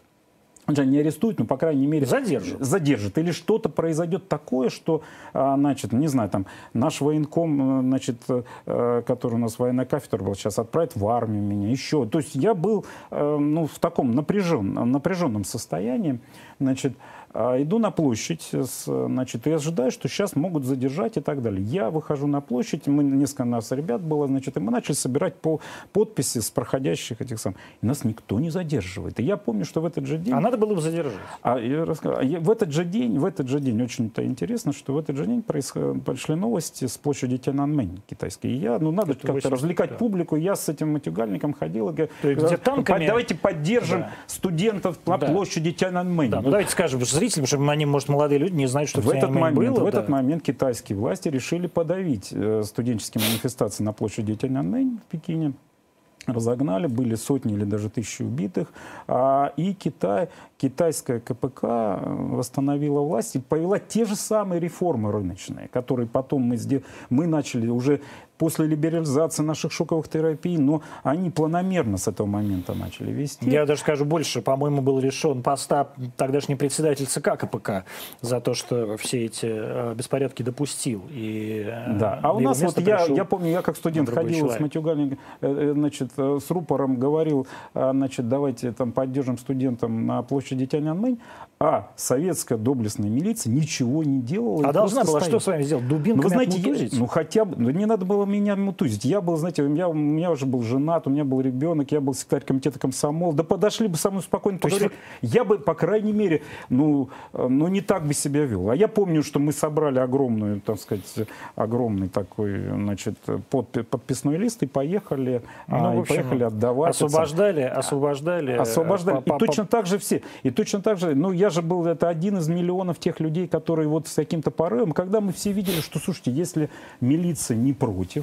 не арестуют, но, по крайней мере... Задержат. Задержат. Или что-то произойдет такое, что, а, значит, не знаю, там, наш военком, э, значит, э, который у нас военная кафедра был, сейчас отправит в армию меня, еще. То есть я был, э, ну, в таком напряженном, напряженном состоянии, значит, Иду на площадь, с, значит, и ожидаю, что сейчас могут задержать и так далее. Я выхожу на площадь, мы, несколько нас ребят было, значит, и мы начали собирать по подписи с проходящих этих сам. И нас никто не задерживает. И я помню, что в этот же день... А надо было бы задержать. А я расскажу. А я- в этот же день, в этот же день, очень-то интересно, что в этот же день происход- пошли новости с площади Тяньаньмэнь китайской. И я, ну, надо Это как-то 80, развлекать да. публику. Я с этим матюгальником ходил и есть где танками- давайте поддержим Да. студентов на Да. площади Тяньаньмэнь. Да, ну давайте скажем зрителям, чтобы они, может, молодые люди не знают, что В этот, момент, было. в этот да. момент китайские власти решили подавить э, студенческие манифестации на площади Тяньаньмэнь в Пекине. Разогнали, были сотни или даже тысячи убитых. А, и Китай, китайская КПК э, восстановила власть и повела те же самые реформы рыночные, которые потом мы, сдел- мы начали уже после либерализации наших шоковых терапий, но они планомерно с этого момента начали вести. Я даже скажу больше, по-моему, был решен поста тогдашний председатель ЦК КПК за то, что все эти э, беспорядки допустил. И э, да. А у нас вот я, я помню, я как студент ходил человек. с матюгами, значит, с рупором говорил, значит, давайте там поддержим студентам на площади Тяньаньмэнь, а советская доблестная милиция ничего не делала. А должна была стояла. что с вами сделать? Дубинками ну, вы знаете, отмутузить? ну хотя бы, ну, не надо было меня мутузить. Я был, знаете, меня, у меня уже был женат, у меня был ребенок, я был секретарь комитета комсомола. Да подошли бы со мной спокойно, поговорили. Есть... Я бы, по крайней мере, ну, ну не так бы себя вел. А я помню, что мы собрали огромную, так сказать, огромный такой, значит, подпи подписной лист и поехали, ну, а, общем, и поехали отдавать. Освобождали, освобождали. Освобождали. Э, и точно так же все. И точно так же, ну я же был, это один из миллионов тех людей, которые вот с каким-то порывом, когда мы все видели, что, слушайте, если милиция не против,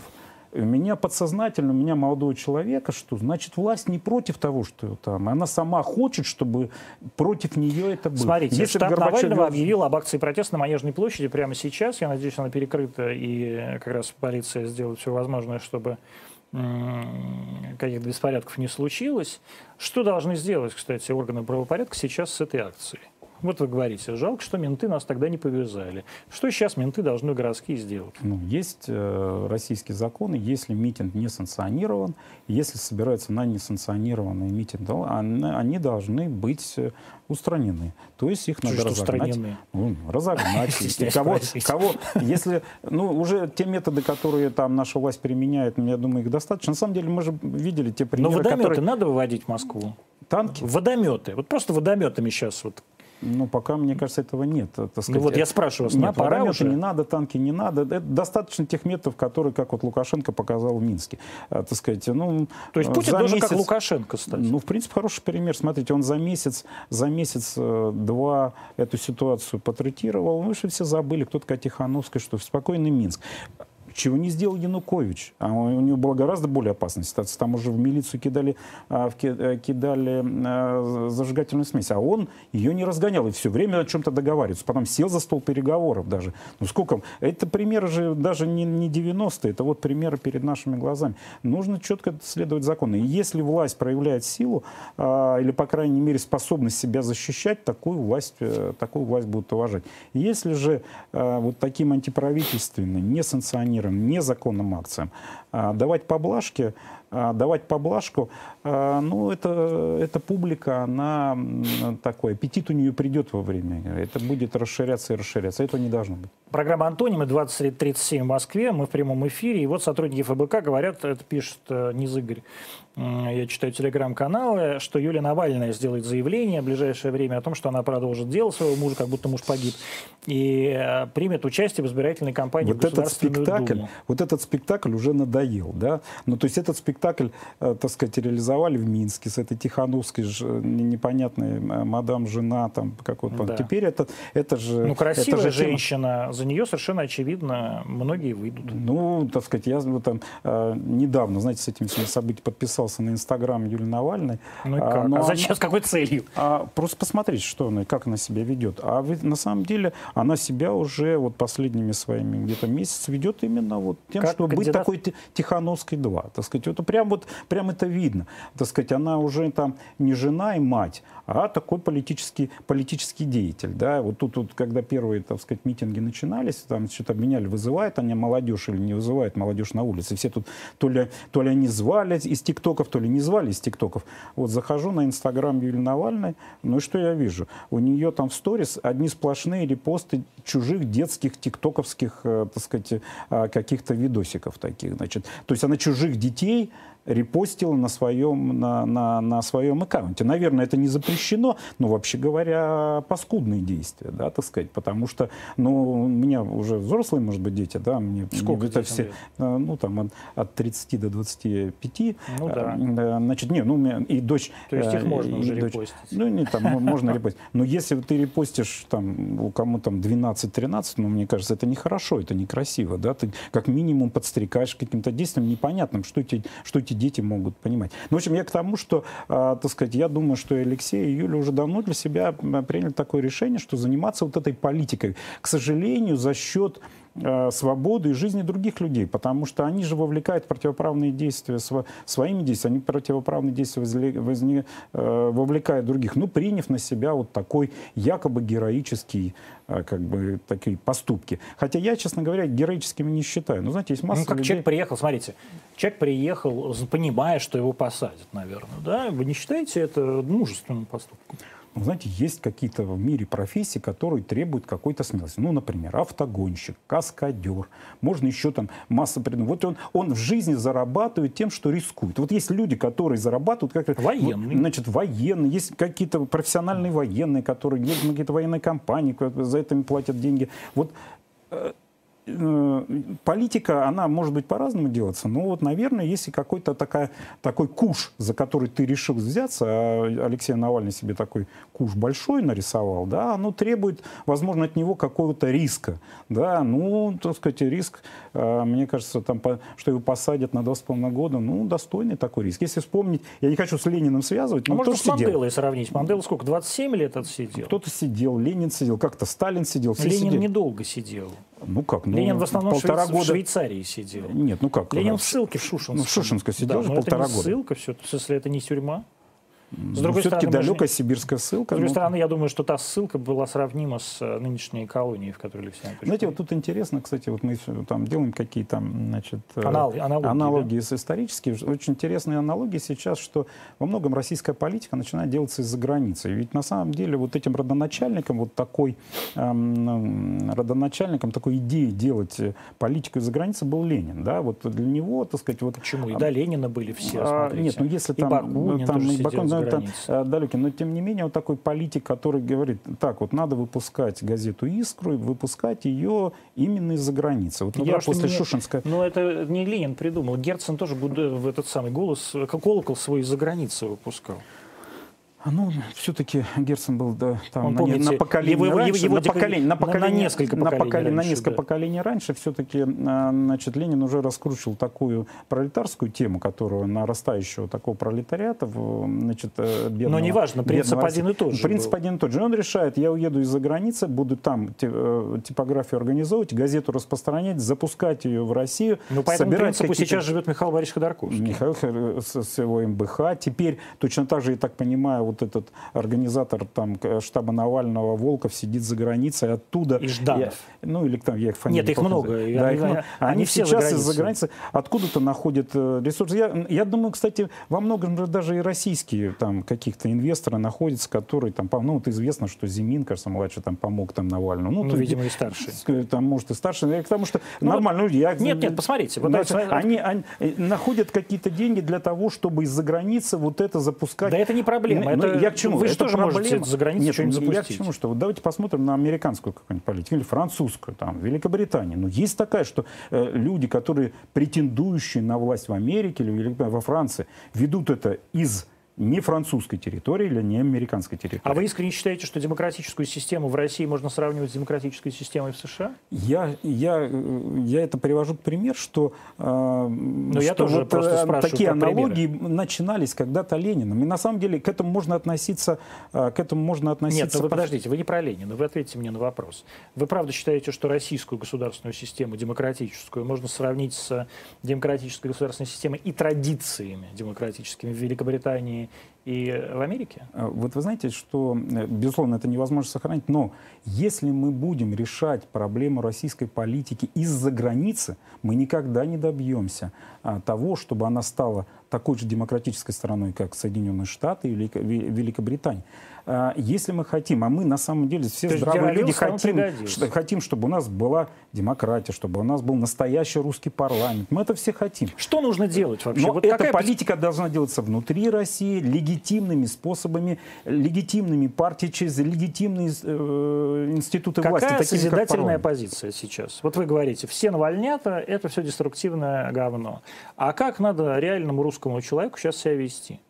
у меня подсознательно, у меня молодого человека, что значит власть не против того, что там, она сама хочет, чтобы против нее это было. Смотрите, Если штаб Горбачев... Навального объявил об акции протеста на Манежной площади прямо сейчас. Я надеюсь, она перекрыта, и как раз полиция сделает все возможное, чтобы каких-то беспорядков не случилось. Что должны сделать, кстати, органы правопорядка сейчас с этой акцией? Вот вы говорите, жалко, что менты нас тогда не повязали. Что сейчас менты должны городские сделать? Ну, есть э, российские законы, если митинг не санкционирован, если собираются на несанкционированный митинг, они, они должны быть э, устранены. То есть их надо разогнать. Ну, разогнать. кого, кого, если, ну, уже те методы, которые там наша власть применяет, я думаю, их достаточно. На самом деле мы же видели те примеры, Но водометы которые... надо выводить в Москву? Танки? Водометы. Вот просто водометами сейчас вот ну, пока, мне кажется, этого нет. Так сказать. Ну вот я спрашиваю нет, пора уже? не надо, танки не надо. Это достаточно тех методов, которые, как вот Лукашенко показал в Минске. А, так сказать, ну, То есть Путин тоже месяц, как Лукашенко, кстати. Ну, в принципе, хороший пример. Смотрите, он за месяц, за месяц-два э, эту ситуацию потретировал. Мы же все забыли, кто такая Тихановская, что спокойный Минск чего не сделал Янукович. А у него была гораздо более опасная ситуация. Там уже в милицию кидали, а, э, кидали а, зажигательную смесь. А он ее не разгонял. И все время о чем-то договаривается. Потом сел за стол переговоров даже. Ну сколько? Это примеры же даже не, не 90-е. Это вот примеры перед нашими глазами. Нужно четко следовать закону. И если власть проявляет силу, а, или, по крайней мере, способность себя защищать, такую власть, э, такую власть будут уважать. Если же вот таким антиправительственным, несанкционированным некоторым незаконным акциям. А, давать поблажки, а, давать поблажку, а, ну, это, эта публика, она такой, аппетит у нее придет во время. Это будет расширяться и расширяться. Этого не должно быть. Программа «Антонимы» 23.37 в Москве. Мы в прямом эфире. И вот сотрудники ФБК говорят, это пишет э, Низ Игорь, я читаю телеграм-каналы, что Юлия Навальная сделает заявление в ближайшее время о том, что она продолжит дело своего мужа, как будто муж погиб, и э, примет участие в избирательной кампании вот в этот спектакль, Думу. Вот этот спектакль уже надоел, да? Ну, то есть этот спектакль, э, так сказать, реализовали в Минске с этой Тихановской ж, непонятной э, мадам жена, там, как вот, да. теперь это, это же... Ну, красивая это же женщина, тема... за нее совершенно очевидно многие выйдут. Ну, так сказать, я вот, там, недавно, знаете, с этим событием подписал подписался на Инстаграм Юлии Навальной. Ну и а, как? А, а зачем, она, с какой целью? А, просто посмотреть, что она, как она себя ведет. А вы, на самом деле она себя уже вот последними своими где-то месяц ведет именно вот тем, как чтобы кандидат... быть такой Тихановской 2. Так сказать, это прям вот прям это видно. Так сказать, она уже там не жена и мать, а такой политический, политический деятель. Да? Вот тут, вот, когда первые, так сказать, митинги начинались, там что-то обменяли, вызывает они молодежь или не вызывает молодежь на улице. Все тут то ли, то ли они звали из ТикТоков, то ли не звали из ТикТоков. Вот захожу на Инстаграм Юлии Навальной, ну и что я вижу? У нее там в сторис одни сплошные репосты чужих детских тиктоковских, э, так сказать, э, каких-то видосиков таких, значит. То есть она чужих детей репостила на своем, на, на, на своем аккаунте. Наверное, это не запрещено, но, вообще говоря, паскудные действия, да, так сказать, потому что, ну, у меня уже взрослые, может быть, дети, да, мне, Сколько мне это все, лет? Э, ну, там, от, от 30 до 25. Ну, да. Э, значит, не, ну, у меня и дочь... То есть их э, можно уже дочь, репостить? Ну, не, там, можно репостить. Но если ты репостишь, там, у кому там 12-13, ну, мне кажется, это нехорошо, это некрасиво, да, ты как минимум подстрекаешь каким-то действием непонятным, что эти, что эти дети могут понимать. Ну, в общем, я к тому, что, э, так сказать, я думаю, что Алексей и Юля уже давно для себя приняли такое решение, что заниматься вот этой политикой. К сожалению, за счет э, свободу и жизни других людей, потому что они же вовлекают противоправные действия сво, своими действиями, они противоправные действия возле, возне, э, вовлекают других, ну, приняв на себя вот такой якобы героический э, как бы такие поступки. Хотя я, честно говоря, героическими не считаю. Ну, знаете, есть масса Ну, как людей... человек приехал, смотрите, человек приехал, понимая, что его посадят, наверное, да? Вы не считаете это мужественным поступком? Ну, знаете, есть какие-то в мире профессии, которые требуют какой-то смелости. Ну, например, автогонщик, каскадер. Можно еще там масса. Вот он, он в жизни зарабатывает тем, что рискует. Вот есть люди, которые зарабатывают... Как, военные. Значит, военные. Есть какие-то профессиональные военные, которые на какие-то военные компании, за это им платят деньги. Вот Э, политика, она может быть по-разному делаться, но вот, наверное, если какой-то такая, такой куш, за который ты решил взяться, а Алексей Навальный себе такой куш большой нарисовал, да, оно требует, возможно, от него какого-то риска, да, ну, так сказать, риск, э, мне кажется, там, что его посадят на два с половиной года, ну, достойный такой риск. Если вспомнить, я не хочу с Лениным связывать, но а можно с Манделой сравнить. Мандела сколько, 27 лет отсидел? Кто-то сидел, Ленин сидел, как-то Сталин сидел. Ленин сидели. недолго сидел. Ну как? Ну, Ленин в основном полтора Швейц... года... в Швейцарии сидел. Нет, ну как? Ленин в ссылке в Шушинской. Ну, в Шушинской сидел да, же полтора это не года. ссылка, все, если это не тюрьма. С другой все-таки стороны, далекая сибирская ссылка. С другой ну... стороны, я думаю, что та ссылка была сравнима с э, нынешней колонией, в которой Алексей Анатольевич. Знаете, вот тут интересно, кстати, вот мы там делаем какие-то значит, э, аналоги, аналогии, аналогии да? исторические. Очень интересные аналогии сейчас, что во многом российская политика начинает делаться из-за границы. Ведь на самом деле вот этим родоначальником, вот такой эм, родоначальником такой идеи делать э, политику из-за границы был Ленин. Да? Вот для него, так сказать, вот... Почему? И до Ленина были все, а, Нет, ну если там... И Бакунин там, тоже и Бакунин, это э, далекий. Но тем не менее, вот такой политик, который говорит, так, вот надо выпускать газету «Искру» и выпускать ее именно из-за границы. Вот ну, я после не, Шушинска... Но это не Ленин придумал. Герцен тоже в этот самый голос, как колокол свой из-за границы выпускал. А, ну, все-таки Герцен был да, там Он, на, помните, на поколение его, раньше, его, на, поколение, на, поколение, на несколько поколений на, поколение, раньше, на несколько да. поколений раньше все-таки а, значит, Ленин уже раскручивал такую пролетарскую тему, которую нарастающего такого пролетариата, значит, э, бедного, Но неважно, принцип один и тот же. Принцип был. один и тот же. Он решает, я уеду из-за границы, буду там э, типографию организовывать, газету распространять, запускать ее в Россию. Ну, по этому принципу сейчас живет Михаил Борисович Ходорковский. Михаил с его МБХ. Теперь точно так же, я так понимаю, вот этот организатор там штаба Навального Волков сидит за границей, оттуда... И Жданов. Я, ну, или там я их фамилии... Нет, их много. Да, я, их, они, они все сейчас из-за границы откуда-то находят э, ресурсы. Я, я думаю, кстати, во многом даже и российские там каких-то инвесторы находятся, которые там... Ну, вот известно, что Зимин, кажется, младший там помог там Навальному. Ну, ну ты, видимо, и старший. Там, может, и старший. Потому что ну, нормально. Вот, я, нет, нет, посмотрите. Вот значит, они, они э, находят какие-то деньги для того, чтобы из-за границы вот это запускать. Да это не проблема. Это, я к чему? Вы это же можете за границу Нет, что-нибудь запустить? Я к чему, что вот давайте посмотрим на американскую какую-нибудь политику или французскую, там, Великобританию. Но есть такая, что э, люди, которые претендующие на власть в Америке или во Франции, ведут это из не французской территории или не американской территории. А вы искренне считаете, что демократическую систему в России можно сравнивать с демократической системой в США? Я, я, я это привожу к пример, что, э, Но что я тоже вот, просто э, такие аналогии примеры. начинались когда-то Лениным. И на самом деле к этому можно относиться... Э, к этому можно относиться... Нет, ну вы подождите, вы не про Ленина, вы ответьте мне на вопрос. Вы правда считаете, что российскую государственную систему, демократическую, можно сравнить с демократической государственной системой и традициями демократическими в Великобритании, и в Америке? А, вот вы знаете, что, э, безусловно, это невозможно сохранить, но если мы будем решать проблему российской политики из-за границы, мы никогда не добьемся а, того, чтобы она стала такой же демократической страной, как Соединенные Штаты или Великобритания. А, если мы хотим, а мы на самом деле все здравые люди хотим, что, хотим, чтобы у нас была демократия, чтобы у нас был настоящий русский парламент. Мы это все хотим. Что нужно делать вообще? Но вот эта какая... политика должна делаться внутри России, легитимными способами, легитимными партиями, через легитимные э, институты какая власти. Какая созидательная позиция сейчас? Вот вы говорите, все навальнята, это все деструктивное говно. А как надо реальному русскому человеку сейчас себя вести?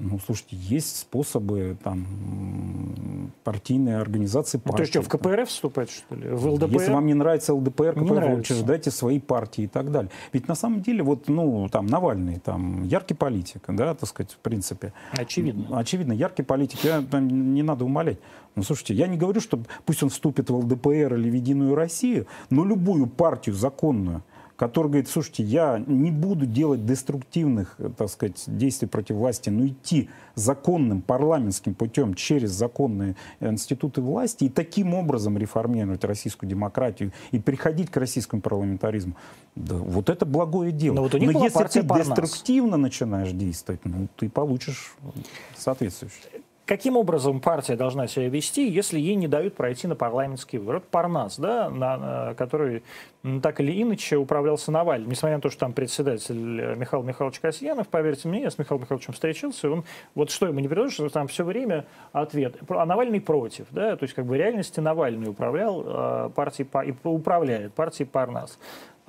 Ну, слушайте, есть способы там партийной организации партии. Ну, то есть что, в КПРФ вступать, что ли? В ЛДПР? Если вам не нравится ЛДПР, КПРФ, не нравится. учреждайте свои партии и так далее. Ведь на самом деле, вот, ну, там, Навальный, там, яркий политик, да, так сказать, в принципе. Очевидно. Очевидно, яркий политик, я, там, не надо умолять. Ну, слушайте, я не говорю, что пусть он вступит в ЛДПР или в Единую Россию, но любую партию законную, который говорит, слушайте, я не буду делать деструктивных, э, так сказать, действий против власти, но идти законным парламентским путем через законные институты власти и таким образом реформировать российскую демократию и переходить к российскому парламентаризму. Да, вот это благое дело. Но, вот но если ты деструктивно начинаешь действовать, ну, ты получишь соответствующее. Каким образом партия должна себя вести, если ей не дают пройти на парламентский выбор? Это Парнас, да, на, который так или иначе управлялся Навальным. Несмотря на то, что там председатель Михаил Михайлович Касьянов, поверьте мне, я с Михаилом Михайловичем встречался, он вот что ему не предложил, там все время ответ. А Навальный против, да, то есть как бы в реальности Навальный управлял э, партией, и управляет партией Парнас.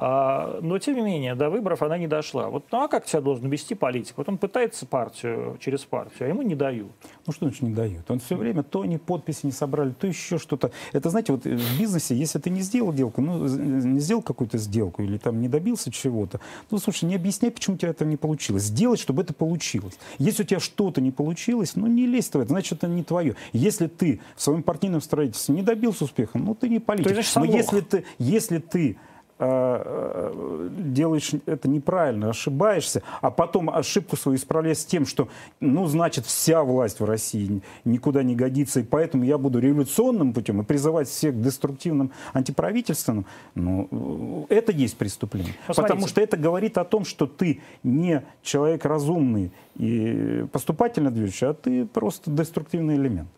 А, но, тем не менее, до выборов она не дошла. Вот, ну а как себя должен вести политик? Вот он пытается партию через партию, а ему не дают. Ну что значит не дают? Он все время то они подписи не собрали, то еще что-то. Это, знаете, вот в бизнесе, если ты не сделал сделку, ну, не сделал какую-то сделку или там не добился чего-то, ну, слушай, не объясняй, почему у тебя это не получилось. Сделать, чтобы это получилось. Если у тебя что-то не получилось, ну, не лезь в это, значит, это не твое. Если ты в своем партийном строительстве не добился успеха, ну, ты не политик. То есть, Но если ты, если ты Э, э, делаешь это неправильно, ошибаешься, а потом ошибку свою исправляешь с тем, что, ну, значит, вся власть в России никуда не годится, и поэтому я буду революционным путем и призывать всех к деструктивным антиправительственным, ну, это есть преступление. Посмотрите. Потому что это говорит о том, что ты не человек разумный и поступательно движущий, а ты просто деструктивный элемент.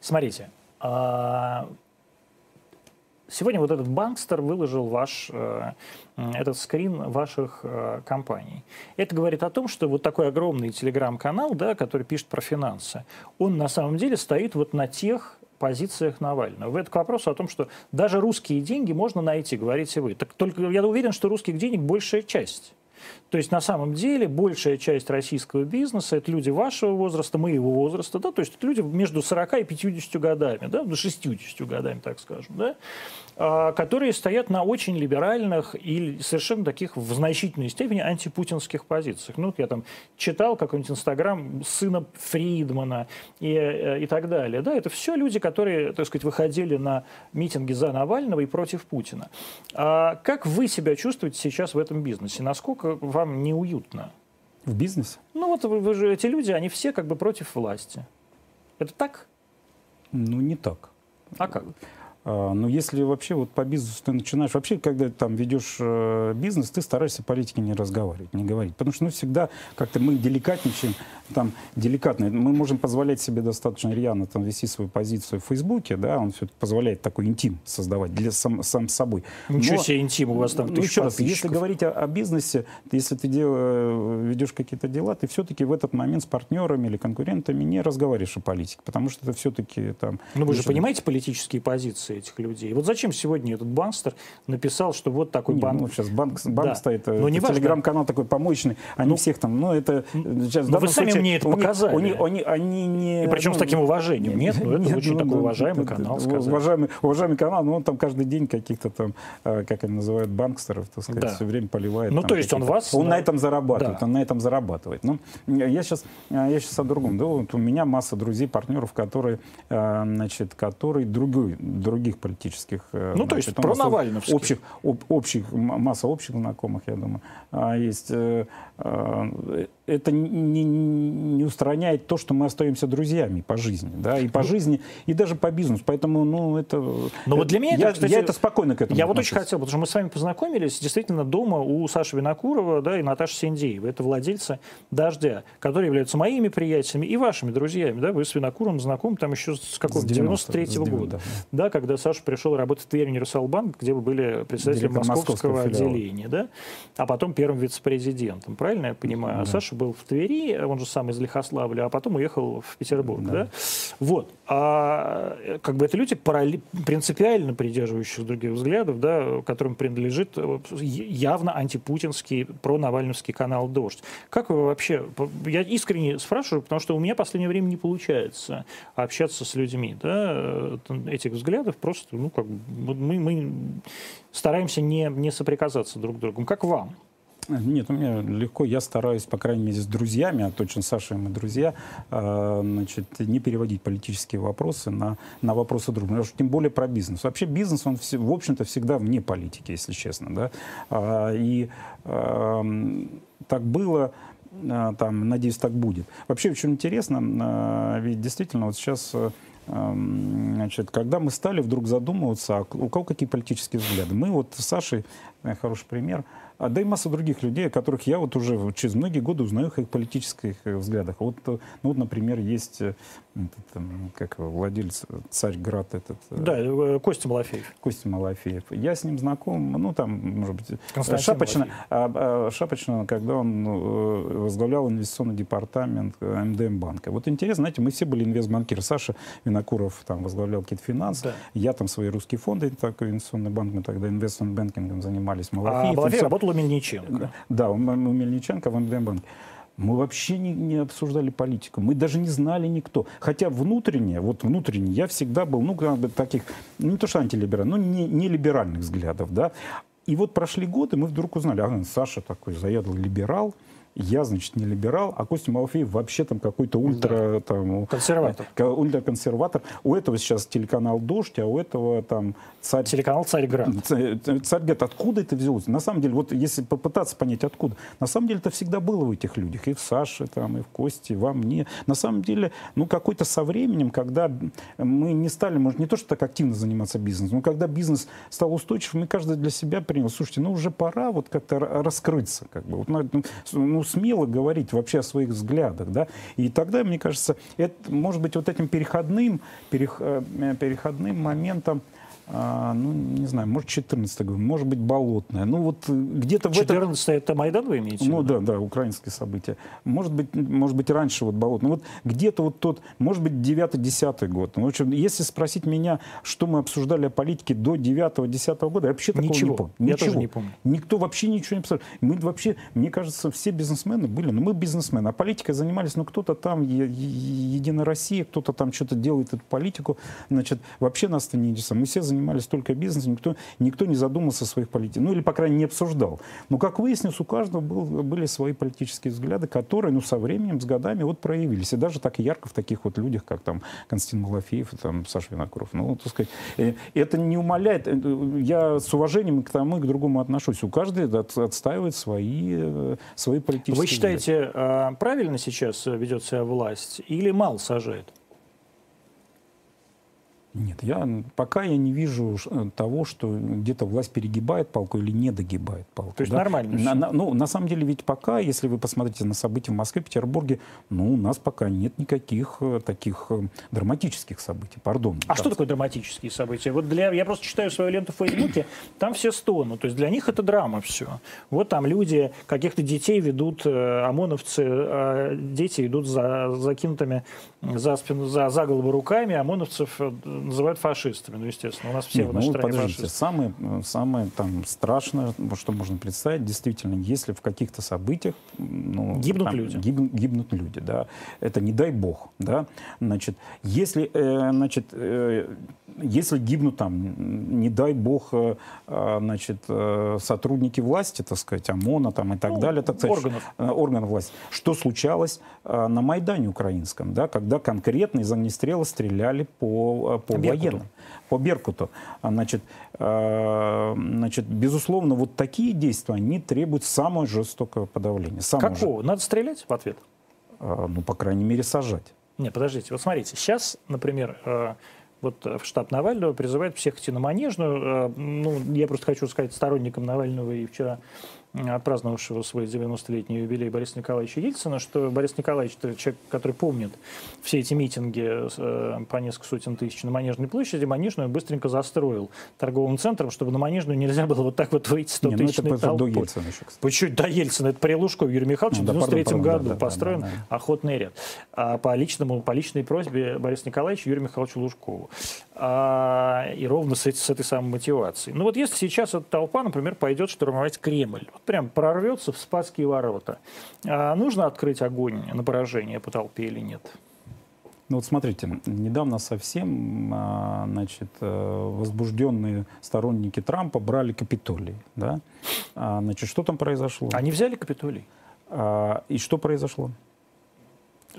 Смотрите, а, Сегодня вот этот банкстер выложил ваш, э, этот скрин ваших э, компаний. Это говорит о том, что вот такой огромный телеграм-канал, да, который пишет про финансы, он на самом деле стоит вот на тех позициях Навального. Это к вопросу о том, что даже русские деньги можно найти, говорите вы. Так только я уверен, что русских денег большая часть. То есть на самом деле большая часть российского бизнеса это люди вашего возраста, моего возраста, да, то есть это люди между 40 и 50 годами, да, до 60 годами, так скажем, да, которые стоят на очень либеральных и совершенно таких в значительной степени антипутинских позициях. Ну, я там читал какой-нибудь инстаграм сына Фридмана и, э, и так далее. Да, это все люди, которые, так сказать, выходили на митинги за Навального и против Путина. А как вы себя чувствуете сейчас в этом бизнесе? Насколько вам неуютно? В бизнесе? Ну вот вы, вы же, эти люди, они все как бы против власти. Это так? Ну, не так. А как? А, но если вообще вот по бизнесу ты начинаешь, вообще, когда там ведешь э, бизнес, ты стараешься политики не разговаривать, не говорить. Потому что ну, всегда как-то мы деликатничаем, там, деликатно. Мы можем позволять себе достаточно рьяно там вести свою позицию в Фейсбуке, да, он все позволяет такой интим создавать для сам, сам собой. Ничего Но, себе интим у вас там ну, еще раз, если говорить о, о бизнесе, если ты дел, э, ведешь какие-то дела, ты все-таки в этот момент с партнерами или конкурентами не разговариваешь о политике, потому что это все-таки там... Ну вы же понимаете политические позиции? Позиции этих людей. Вот зачем сегодня этот банкстер написал, что вот такой не, банк... Ну, сейчас банк, банк да. стоит, Но не телеграм-канал такой помощный, они ну, всех там, ну это... Сейчас, ну, вы сами мне это показали. У у них, они не... И причем ну, с таким уважением, нет? Ну, это нет, очень ну, такой ну, уважаемый это, канал, сказать. Уважаемый, уважаемый канал, но он там каждый день каких-то там, э, как они называют, банкстеров, так сказать, да. все время поливает. Ну, то есть он вас... Он на этом зарабатывает, да. он на этом зарабатывает. Ну, я сейчас, я сейчас о другом. Да, вот у меня масса друзей, партнеров, которые, э, значит, которые другой, других политических... Э, ну, значит, то есть про Навального. Общих, об, общих, масса общих знакомых, я думаю, а есть. Это не, не устраняет то, что мы остаемся друзьями по жизни, да, и по ну, жизни, и даже по бизнесу. Поэтому, ну, это... Но вот для меня я, это, кстати, я это спокойно к этому Я отношусь. вот очень хотел, потому что мы с вами познакомились действительно дома у Саши Винокурова, да, и Наташи Сендеева. Это владельцы «Дождя», которые являются моими приятелями и вашими друзьями, да, вы с Винокуровым знакомы там еще с какого-то 93-го года, да. да, когда Саша пришел работать в Тверь Универсалбанк, где вы были председателем московского, московского отделения, да, а потом первым вице-президентом, правильно я понимаю? Да. А Саша был в Твери, он же сам из Лихославля, а потом уехал в Петербург. Да. Да? Вот. А э, как бы это люди параллель, принципиально придерживающие других взглядов, да, которым принадлежит явно антипутинский, про-навальновский канал «Дождь». Как вы вообще... Я искренне спрашиваю, потому что у меня в последнее время не получается общаться с людьми да, этих взглядов. Просто, ну, как мы, мы стараемся не, не соприкасаться друг с другом. Как вам? Нет, у меня легко. Я стараюсь, по крайней мере, с друзьями, а точно Саша и мы друзья, э, значит, не переводить политические вопросы на, на вопросы друг друга. Тем более про бизнес. Вообще бизнес, он, в общем-то, всегда вне политики, если честно. Да? А, и э, так было э, там, надеюсь, так будет. Вообще очень интересно, ведь действительно вот сейчас Значит, когда мы стали вдруг задумываться, а у кого какие политические взгляды. Мы вот с Сашей, хороший пример, да и масса других людей, о которых я вот уже через многие годы узнаю их политических э, взглядах. Вот, э, ну, вот например, есть э, этот, там, как владелец Царьград этот. Да, Костя Малафеев. Костя Малафеев. Я с ним знаком, ну там, может быть, Шапочно, а, а, Шапочно, когда он возглавлял инвестиционный департамент МДМ банка. Вот интересно, знаете, мы все были инвестбанкиры. Саша Винокуров там возглавлял какие-то финансы, да. я там свои русские фонды, такой инвестиционный банк, мы тогда инвестиционным банкингом занимались. Малафеев, а Малафеев работал у Мельниченко. Да, у, Мельниченко в МДМ-банке. Мы вообще не, не обсуждали политику. Мы даже не знали никто. Хотя внутренне, вот внутренне, я всегда был, ну, как бы таких, ну, не то что антилиберальных, но не, не либеральных взглядов, да. И вот прошли годы, мы вдруг узнали, ага, Саша такой заядлый либерал, я, значит, не либерал, а Костя Малафеев вообще там какой-то ультра... Да. Там, консерватор. Ультраконсерватор. У этого сейчас телеканал «Дождь», а у этого там... Царь... Телеканал «Царьград». «Царьград». Откуда это взялось? На самом деле, вот если попытаться понять, откуда. На самом деле, это всегда было в этих людях. И в Саше, там, и в Косте, и во мне. На самом деле, ну, какой-то со временем, когда мы не стали, может, не то, что так активно заниматься бизнесом, но когда бизнес стал устойчивым, мы каждый для себя принял, слушайте, ну, уже пора вот как-то раскрыться. Как бы. Вот, ну, ну смело говорить вообще о своих взглядах, да, и тогда, мне кажется, это, может быть, вот этим переходным, перех, э, переходным моментом а, ну, не знаю, может, 14 год, может быть, болотное. Ну, вот э, где-то в 14 это... это Майдан вы имеете? Ну, да, да, украинское событие. Может быть, может быть, раньше вот болотное. Вот где-то вот тот, может быть, 9-10 год. Ну, в общем, если спросить меня, что мы обсуждали о политике до 9-10 года, я вообще такого Ничего. не помню. Я Ничего. тоже не помню. Никто вообще ничего не обсуждал. Мы вообще, мне кажется, все бизнесмены были, ну, мы бизнесмены, а политикой занимались, ну, кто-то там, Единая Россия, кто-то там что-то делает эту политику, значит, вообще нас это не интересует. Мы все занимались занимались только бизнесом, никто, никто не задумался о своих политиках, ну или, по крайней мере, не обсуждал. Но, как выяснилось, у каждого был, были свои политические взгляды, которые, ну, со временем, с годами вот проявились. И даже так ярко в таких вот людях, как там Константин Малафеев и там Саша Винокуров. Ну, так сказать, э, это не умаляет. Э, я с уважением к тому и к другому отношусь. У каждого отстаивает свои, э, свои политические Вы считаете, взгляды. правильно сейчас ведет себя власть или мало сажает? Нет, я, пока я не вижу э, того, что где-то власть перегибает палку или не догибает палку. То есть да? нормально? На, на, ну, на самом деле, ведь пока, если вы посмотрите на события в Москве, Петербурге, ну, у нас пока нет никаких э, таких э, драматических событий, пардон. А да. что такое драматические события? Вот для, я просто читаю свою ленту в Фейсбуке, там все стонут, то есть для них это драма все. Вот там люди, каких-то детей ведут ОМОНовцы, э, дети идут за закинутыми за спину, за, за голову руками, ОМОНовцев называют фашистами. Ну, естественно, у нас все Нет, в нашей ну, стране подождите, фашисты. Самое, самое там страшное, что можно представить, действительно, если в каких-то событиях... Ну, гибнут там, люди. Гиб, гибнут люди, да. Это не дай бог, да. Значит, если, э, значит, э, если гибнут там, не дай бог, э, э значит, э, сотрудники власти, так сказать, ОМОНа там и так ну, далее, так сказать, органов. Э, органов власти, что случалось э, на Майдане украинском, да, когда конкретно из огнестрела стреляли по, э, по военным, по Беркуту. А, значит, э, значит, безусловно, вот такие действия, они требуют самого жестокого подавления. Самого Какого? Же... Надо стрелять в ответ? Э, ну, по крайней мере, сажать. Не, подождите, вот смотрите, сейчас, например, вот в штаб Навального призывает всех идти на Манежную. Ну, я просто хочу сказать сторонникам Навального и вчера отпраздновавшего свой 90-летний юбилей Бориса Николаевича Ельцина, что Борис Николаевич, это человек, который помнит все эти митинги э, по несколько сотен тысяч на Манежной площади, Манежную быстренько застроил торговым центром, чтобы на Манежную нельзя было вот так вот выйти 100 тысяч ну это до Ельцина еще, кстати. Почему до Ельцина? Это при Лужкове Юрий Михайлович ну, в 93 да, году да, построен да, да, да. охотный ряд. А по, личному, по личной просьбе Бориса Николаевича Юрию Михайловичу Лужкову. А, и ровно с, с этой самой мотивацией. Ну вот если сейчас эта толпа, например, пойдет штурмовать Кремль, вот прям прорвется в Спасские ворота, а нужно открыть огонь на поражение по толпе или нет? Ну вот смотрите, недавно совсем а, значит, э, возбужденные сторонники Трампа брали Капитолий. Да? А, значит, что там произошло? Они взяли Капитолий. А, и что произошло?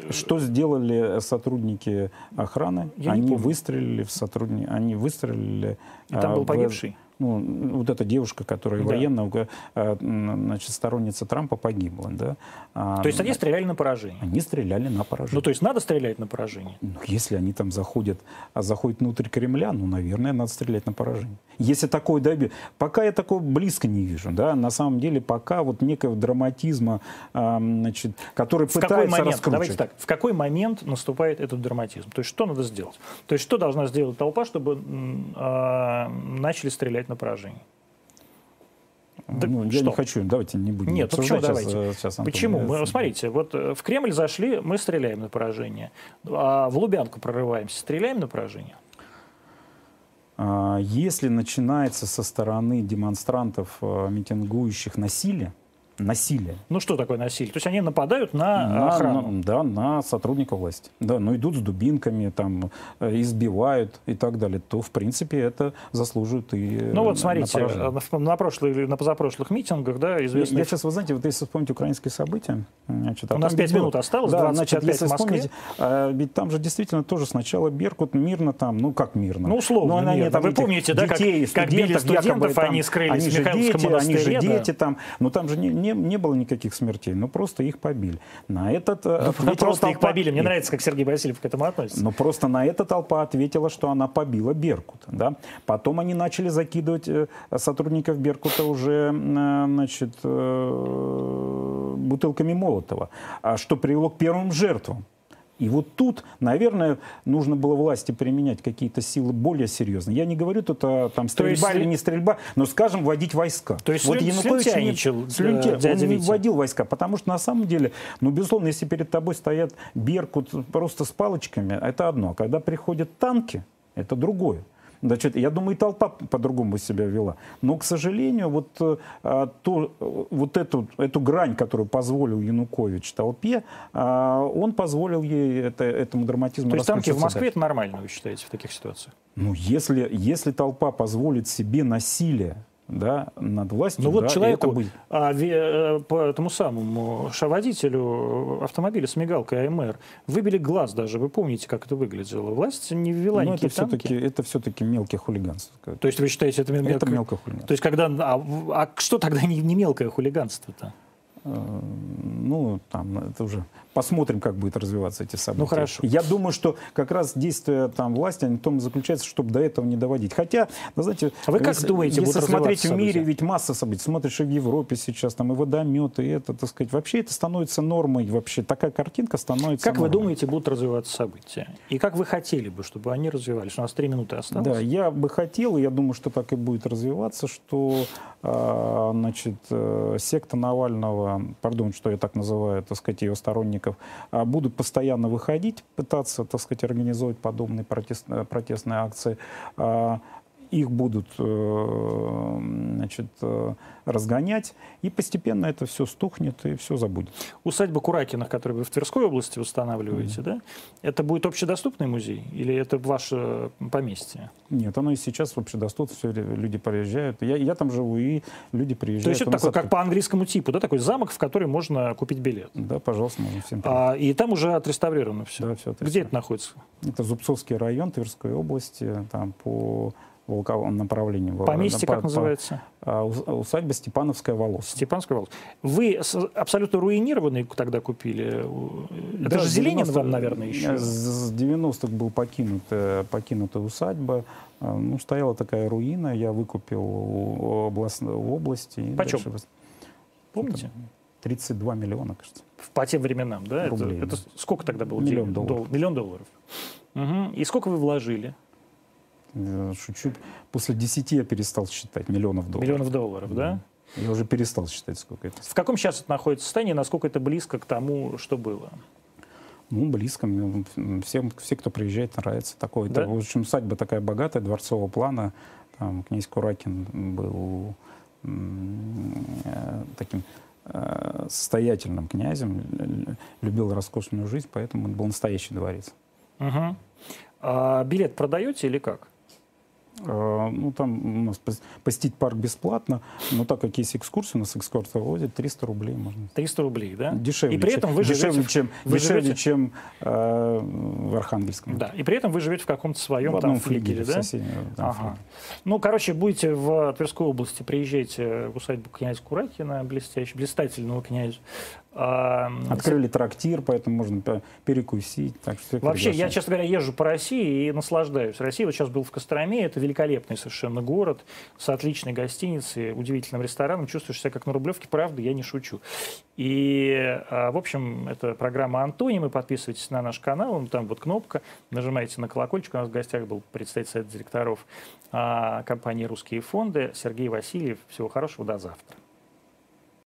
Что сделали сотрудники охраны? Я они выстрелили в сотрудники, они выстрелили. И там был погибший ну, вот эта девушка, которая да. военная, э, значит, сторонница Трампа погибла, да. А, то есть они стреляли на поражение? Они стреляли на поражение. Ну, то есть надо стрелять на поражение? Ну, если они там заходят, а заходят внутрь Кремля, ну, наверное, надо стрелять на поражение. Если такое доби... Пока я такого близко не вижу, да, на самом деле пока вот некого драматизма, а, значит, который в пытается какой момент, раскручивать. Давайте так, в какой момент наступает этот драматизм? То есть что надо сделать? То есть что должна сделать толпа, чтобы э, начали стрелять на поражение. Да ну, я не хочу, давайте не будем Нет, ну почему сейчас, давайте? Э, сейчас, Антон, почему? Мы, смотрите, вот э, в Кремль зашли, мы стреляем на поражение. А в Лубянку прорываемся, стреляем на поражение? А, если начинается со стороны демонстрантов, э, митингующих насилие, насилие. Ну что такое насилие? То есть они нападают на, на охрану? На, да, на сотрудников власти. Да, но идут с дубинками, там, э, избивают и так далее. То, в принципе, это заслуживает и Ну вот смотрите, на, на, на, прошлых, на позапрошлых митингах, да, известно... Я, я сейчас, вы знаете, вот если вспомнить украинские события... Значит, а У нас 5 минут осталось, да, значит, если вспомнить, а, ведь там же действительно тоже сначала Беркут мирно там, ну как мирно? Ну условно но, мирно. Там, Вы помните, да, детей, как, как били студентов, якобы, они скрылись они в Михайловском дети, монастыре? Они же дети там, но там же не, не не, не было никаких смертей, но просто их побили. На этот ну, просто толпа... их побили. Мне нравится, как Сергей Васильев к этому относится. Но просто на это толпа ответила, что она побила Беркута. Да? Потом они начали закидывать э, сотрудников Беркута уже э, значит, э, бутылками Молотова, а что привело к первым жертвам. И вот тут, наверное, нужно было власти применять какие-то силы более серьезные. Я не говорю тут о там, стрельба есть, или не стрельба, но, скажем, вводить войска. То есть вот Янукович слюнтяйничал слюнтя... Он не вводил войска, потому что на самом деле, ну, безусловно, если перед тобой стоят Беркут просто с палочками, это одно. А когда приходят танки, это другое. Значит, я думаю, и толпа по-другому себя вела. Но, к сожалению, вот, э, а, то, вот эту, эту грань, которую позволил Янукович толпе, а, он позволил ей это, этому драматизму То есть танки в Москве это нормально, вы считаете, в таких ситуациях? Ну, если, если толпа позволит себе насилие да, над властью. Ну вот да, человеку, будет... а, ви, э, по этому самому водителю автомобиля с мигалкой АМР выбили глаз даже. Вы помните, как это выглядело? Власть не ввела Но никакие это все-таки, это все-таки мелкое хулиганство. То есть вы считаете, это, мелкое... это мелкое хулиганство? То есть когда... А, а что тогда не, не мелкое хулиганство-то? Э, ну, там, это уже посмотрим, как будет развиваться эти события. Ну, хорошо. Я думаю, что как раз действия там власти, они в том заключается, чтобы до этого не доводить. Хотя, вы знаете, а вы как если, думаете, если смотреть в мире, ведь масса событий. Смотришь и в Европе сейчас, там и водометы, и это, так сказать, вообще это становится нормой, вообще такая картинка становится Как нормой. вы думаете, будут развиваться события? И как вы хотели бы, чтобы они развивались? У нас три минуты осталось. Да, я бы хотел, я думаю, что так и будет развиваться, что а, значит, э, секта Навального, пардон, что я так называю, так сказать, ее сторонников, а, будут постоянно выходить, пытаться, так сказать, организовывать подобные протестные, протестные акции. Их будут э, значит, э, разгонять, и постепенно это все стухнет и все забудет. Усадьба Куракиных, которую вы в Тверской области устанавливаете, mm-hmm. да, это будет общедоступный музей или это ваше поместье? Нет, оно и сейчас общедоступно, все люди приезжают. Я, я там живу, и люди приезжают. То есть это такой, как по английскому типу, да, такой замок, в который можно купить билет? Да, пожалуйста, можно всем а, И там уже отреставрировано все? Да, все Где это находится? Это Зубцовский район Тверской области, там по волковом направлении. Поместье по, как называется? По, усадьба Степановская волос. Степановская волос. Вы абсолютно руинированный тогда купили? Это да, же Зеленин вам, наверное, еще? С 90-х был покинута, покинута усадьба. А, ну, стояла такая руина, я выкупил у, област, у области. Почем? Дальше, Помните? 32 миллиона, кажется. По тем временам, да? Рублей, это, да. это сколько тогда было? Миллион денег? долларов. Дол- миллион долларов. Мгм. И сколько вы вложили? Э, Шучу. После 10 я перестал считать миллионов долларов. Миллионов долларов, да? Я уже перестал считать, сколько это. В каком сейчас это находится состоянии, насколько это близко к тому, что было? Ну, близко. Всем, все, кто приезжает, нравится такое. Да? Это, в общем, усадьба такая богатая, дворцового плана. Там князь Куракин был э, таким э, состоятельным князем, любил роскошную жизнь, поэтому это был настоящий дворец. Мгм. А билет продаете или как? Э, Ну, там у нас пос- посетить парк бесплатно, но так как есть экскурсия, у нас экскурсия возит, 300 рублей можно. 300 рублей, да? Дешевле, И при этом вы живете дешевле, в- чем, вы дешевле, живете- чем э, в Архангельском. Да, и при этом вы живете в каком-то своем в там одном флигеле, флигеле, да? соседнем, там, Ага. флигеле. Ну, короче, будете в Тверской области, приезжайте в усадьбу князя Куракина, блестящего, блистательного князя. А, Открыли трактир, поэтому можно пе- перекусить. Так что Вообще, я, честно говоря, езжу по России и наслаждаюсь. Россия, вот сейчас был в Костроме, это великолепный совершенно город с отличной гостиницей, удивительным рестораном. Чувствуешь себя как на Рублевке, правда, я не шучу. И, а, в общем, это программа «Антонимы». Подписывайтесь на наш канал, ну, там вот кнопка, нажимаете на колокольчик. У нас в гостях был представитель совета директоров а, компании «Русские фонды» Сергей Васильев. Всего хорошего, до завтра.